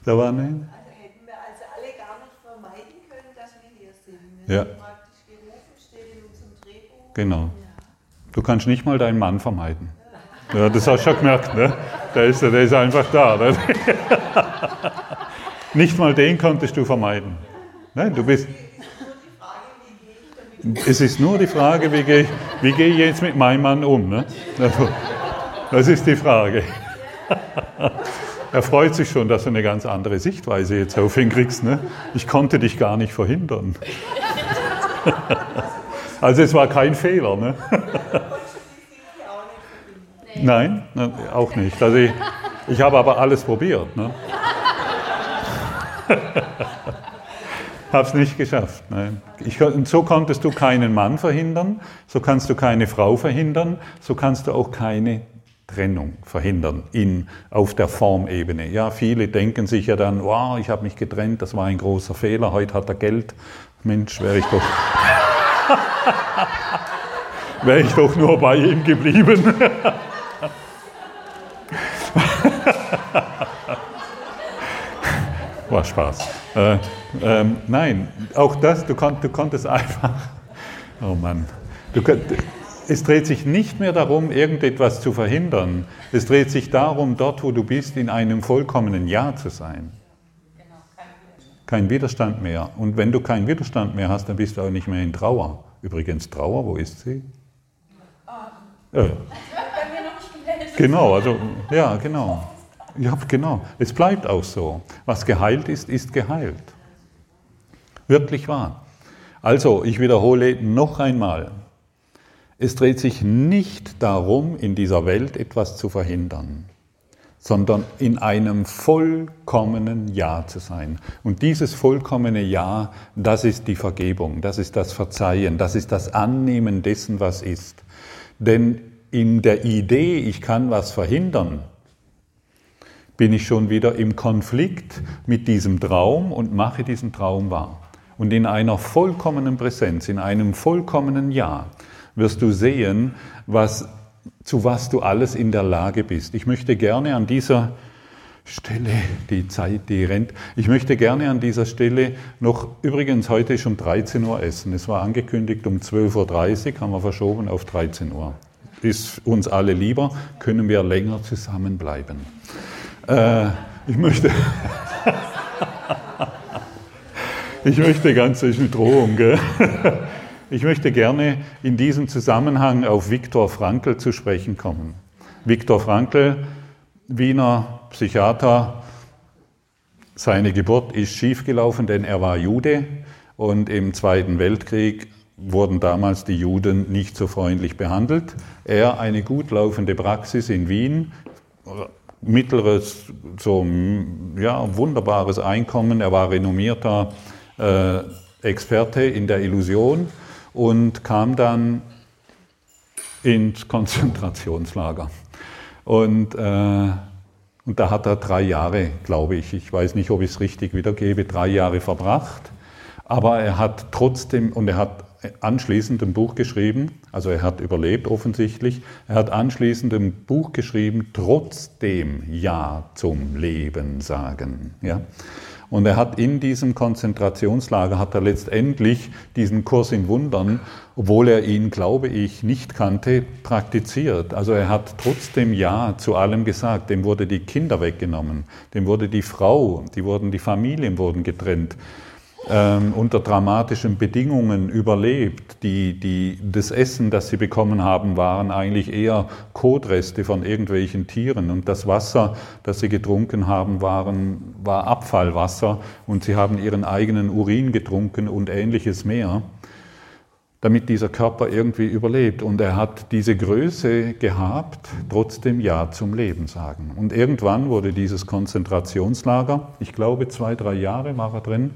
da war nein. Also hätten wir also alle gar nicht vermeiden können, dass wir hier sind. Wir Ja. sind praktisch gerufen, steht in unserem Drehbuch. Genau. Du kannst nicht mal deinen Mann vermeiden. Ja, das hast du schon gemerkt, ne? Der ist, der ist einfach da. Ne? Nicht mal den konntest du vermeiden. Nein, du bist. Es ist nur die Frage, wie gehe ich, wie gehe ich jetzt mit meinem Mann um? Ne? Also, Das ist die Frage. Er freut sich schon, dass du eine ganz andere Sichtweise jetzt auf ihn kriegst. Ne? Ich konnte dich gar nicht verhindern. Also es war kein Fehler. Ne? Nein, ne, auch nicht. Also ich, ich habe aber alles probiert. Ne? Habe es nicht geschafft. Nein. Ich, und so konntest du keinen Mann verhindern, so kannst du keine Frau verhindern, so kannst du auch keine Trennung verhindern in, auf der Formebene. Ja, viele denken sich ja dann, wow, ich habe mich getrennt, das war ein großer Fehler, heute hat er Geld. Mensch, wäre ich doch, wäre ich doch nur bei ihm geblieben. War Spaß. Äh, ähm, nein, auch das, du, konnt, du konntest einfach, oh Mann, du, konnt- es dreht sich nicht mehr darum, irgendetwas zu verhindern. Es dreht sich darum, dort, wo du bist, in einem vollkommenen Ja zu sein. Kein Widerstand mehr. Und wenn du keinen Widerstand mehr hast, dann bist du auch nicht mehr in Trauer. Übrigens, Trauer, wo ist sie? Äh, nicht gemeldet. Genau, also ja, genau. Ja, genau. Es bleibt auch so. Was geheilt ist, ist geheilt. Wirklich wahr. Also, ich wiederhole noch einmal. Es dreht sich nicht darum, in dieser Welt etwas zu verhindern, sondern in einem vollkommenen Ja zu sein. Und dieses vollkommene Ja, das ist die Vergebung, das ist das Verzeihen, das ist das Annehmen dessen, was ist. Denn in der Idee, ich kann was verhindern, bin ich schon wieder im Konflikt mit diesem Traum und mache diesen Traum wahr. Und in einer vollkommenen Präsenz, in einem vollkommenen Ja, wirst du sehen, was, zu was du alles in der Lage bist. Ich möchte gerne an dieser Stelle, die Zeit, die rennt, ich möchte gerne an dieser Stelle noch, übrigens heute ist um 13 Uhr essen. Es war angekündigt um 12.30 Uhr, haben wir verschoben auf 13 Uhr. Ist uns alle lieber, können wir länger zusammenbleiben. Äh, ich möchte. ich möchte ganz, eine Drohung, gell? Ich möchte gerne in diesem Zusammenhang auf Viktor Frankl zu sprechen kommen. Viktor Frankl, Wiener Psychiater, seine Geburt ist schiefgelaufen, denn er war Jude und im Zweiten Weltkrieg wurden damals die Juden nicht so freundlich behandelt. Er eine gut laufende Praxis in Wien, mittleres, so ja, wunderbares Einkommen. Er war renommierter äh, Experte in der Illusion und kam dann ins Konzentrationslager. Und, äh, Und da hat er drei Jahre, glaube ich, ich weiß nicht, ob ich es richtig wiedergebe, drei Jahre verbracht. Aber er hat trotzdem, und er hat anschließend ein Buch geschrieben, also er hat überlebt offensichtlich, er hat anschließend ein Buch geschrieben, trotzdem Ja zum Leben sagen. Ja? Und er hat in diesem Konzentrationslager, hat er letztendlich diesen Kurs in Wundern, obwohl er ihn, glaube ich, nicht kannte, praktiziert. Also er hat trotzdem Ja zu allem gesagt. Dem wurde die Kinder weggenommen, dem wurde die Frau, die wurden, die Familien wurden getrennt ähm, unter dramatischen Bedingungen überlebt. Die, die, das Essen, das sie bekommen haben, waren eigentlich eher Kotreste von irgendwelchen Tieren. Und das Wasser, das sie getrunken haben, waren, war Abfallwasser. Und sie haben ihren eigenen Urin getrunken und ähnliches mehr damit dieser Körper irgendwie überlebt. Und er hat diese Größe gehabt, trotzdem Ja zum Leben sagen. Und irgendwann wurde dieses Konzentrationslager, ich glaube zwei, drei Jahre war er drin,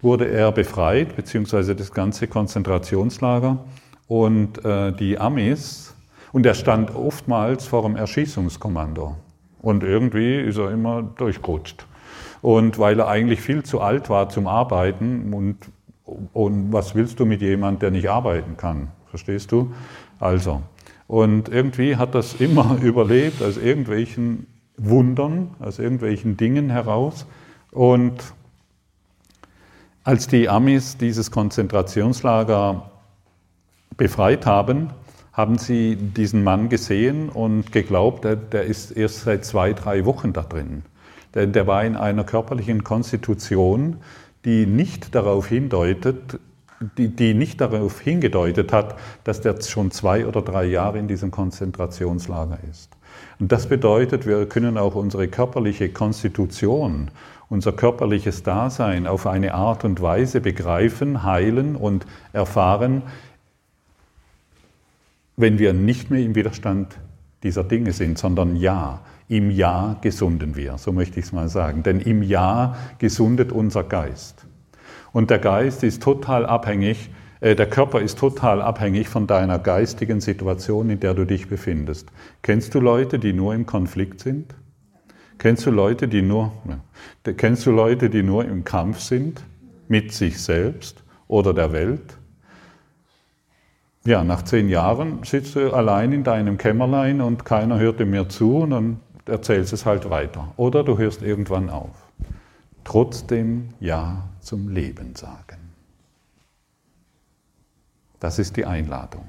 wurde er befreit, beziehungsweise das ganze Konzentrationslager. Und äh, die Amis, und er stand oftmals vor dem Erschießungskommando. Und irgendwie ist er immer durchgerutscht. Und weil er eigentlich viel zu alt war zum Arbeiten und, und was willst du mit jemandem, der nicht arbeiten kann? Verstehst du? Also. Und irgendwie hat das immer überlebt aus irgendwelchen Wundern, aus irgendwelchen Dingen heraus. Und als die Amis dieses Konzentrationslager befreit haben, haben sie diesen Mann gesehen und geglaubt, der, der ist erst seit zwei, drei Wochen da drin. Denn der war in einer körperlichen Konstitution, die nicht darauf hindeutet, die, die nicht darauf hingedeutet hat, dass der schon zwei oder drei Jahre in diesem Konzentrationslager ist. Und das bedeutet, wir können auch unsere körperliche Konstitution unser körperliches Dasein auf eine Art und Weise begreifen, heilen und erfahren, wenn wir nicht mehr im Widerstand dieser Dinge sind, sondern ja, im Ja gesunden wir, so möchte ich es mal sagen. Denn im Ja gesundet unser Geist. Und der Geist ist total abhängig, äh, der Körper ist total abhängig von deiner geistigen Situation, in der du dich befindest. Kennst du Leute, die nur im Konflikt sind? Kennst du Leute, die nur, kennst du Leute, die nur im Kampf sind mit sich selbst oder der Welt? Ja, nach zehn Jahren sitzt du allein in deinem Kämmerlein und keiner hört dir mehr zu und dann erzählst es halt weiter. Oder du hörst irgendwann auf. Trotzdem Ja zum Leben sagen. Das ist die Einladung.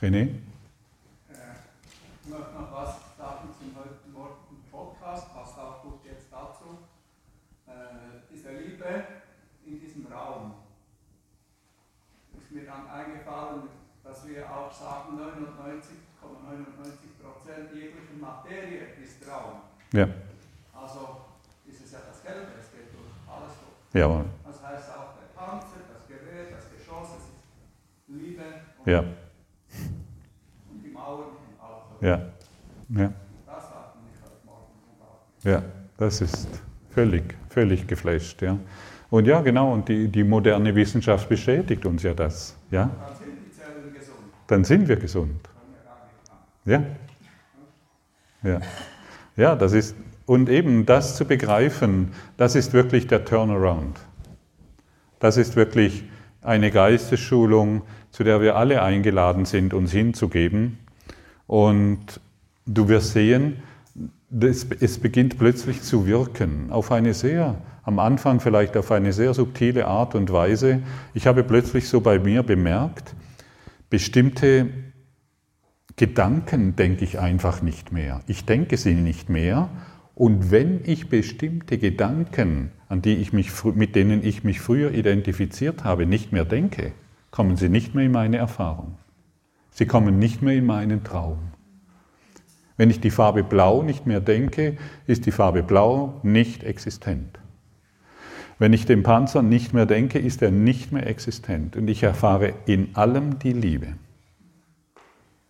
René? Ja. Also ist es ja das Gelbe, es geht durch alles durch. Jawohl. Das heißt auch der Panzer, das Gerät, das Geschoss, es ist Liebe und, ja. und die Mauern und alles. Ja. ja. Das hat mich heute Morgen Ja, das ist völlig, völlig geflasht. Ja. Und ja, genau, und die, die moderne Wissenschaft bestätigt uns ja das. Ja? Dann sind die Zellen gesund. Dann sind wir gesund. Ja. Ja. Ja, das ist, und eben das zu begreifen, das ist wirklich der Turnaround. Das ist wirklich eine Geistesschulung, zu der wir alle eingeladen sind, uns hinzugeben. Und du wirst sehen, es beginnt plötzlich zu wirken, auf eine sehr, am Anfang vielleicht auf eine sehr subtile Art und Weise. Ich habe plötzlich so bei mir bemerkt, bestimmte Gedanken denke ich einfach nicht mehr. Ich denke sie nicht mehr. Und wenn ich bestimmte Gedanken, an die ich mich, mit denen ich mich früher identifiziert habe, nicht mehr denke, kommen sie nicht mehr in meine Erfahrung. Sie kommen nicht mehr in meinen Traum. Wenn ich die Farbe Blau nicht mehr denke, ist die Farbe Blau nicht existent. Wenn ich den Panzer nicht mehr denke, ist er nicht mehr existent. Und ich erfahre in allem die Liebe.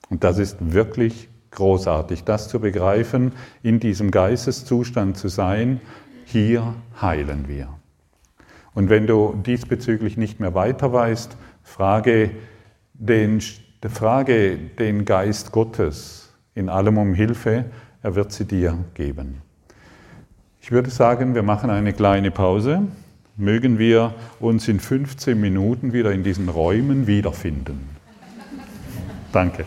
Und das ist wirklich großartig, das zu begreifen, in diesem Geisteszustand zu sein, hier heilen wir. Und wenn du diesbezüglich nicht mehr weiter weißt, frage den, frage den Geist Gottes in allem um Hilfe, er wird sie dir geben. Ich würde sagen, wir machen eine kleine Pause. Mögen wir uns in 15 Minuten wieder in diesen Räumen wiederfinden. Danke.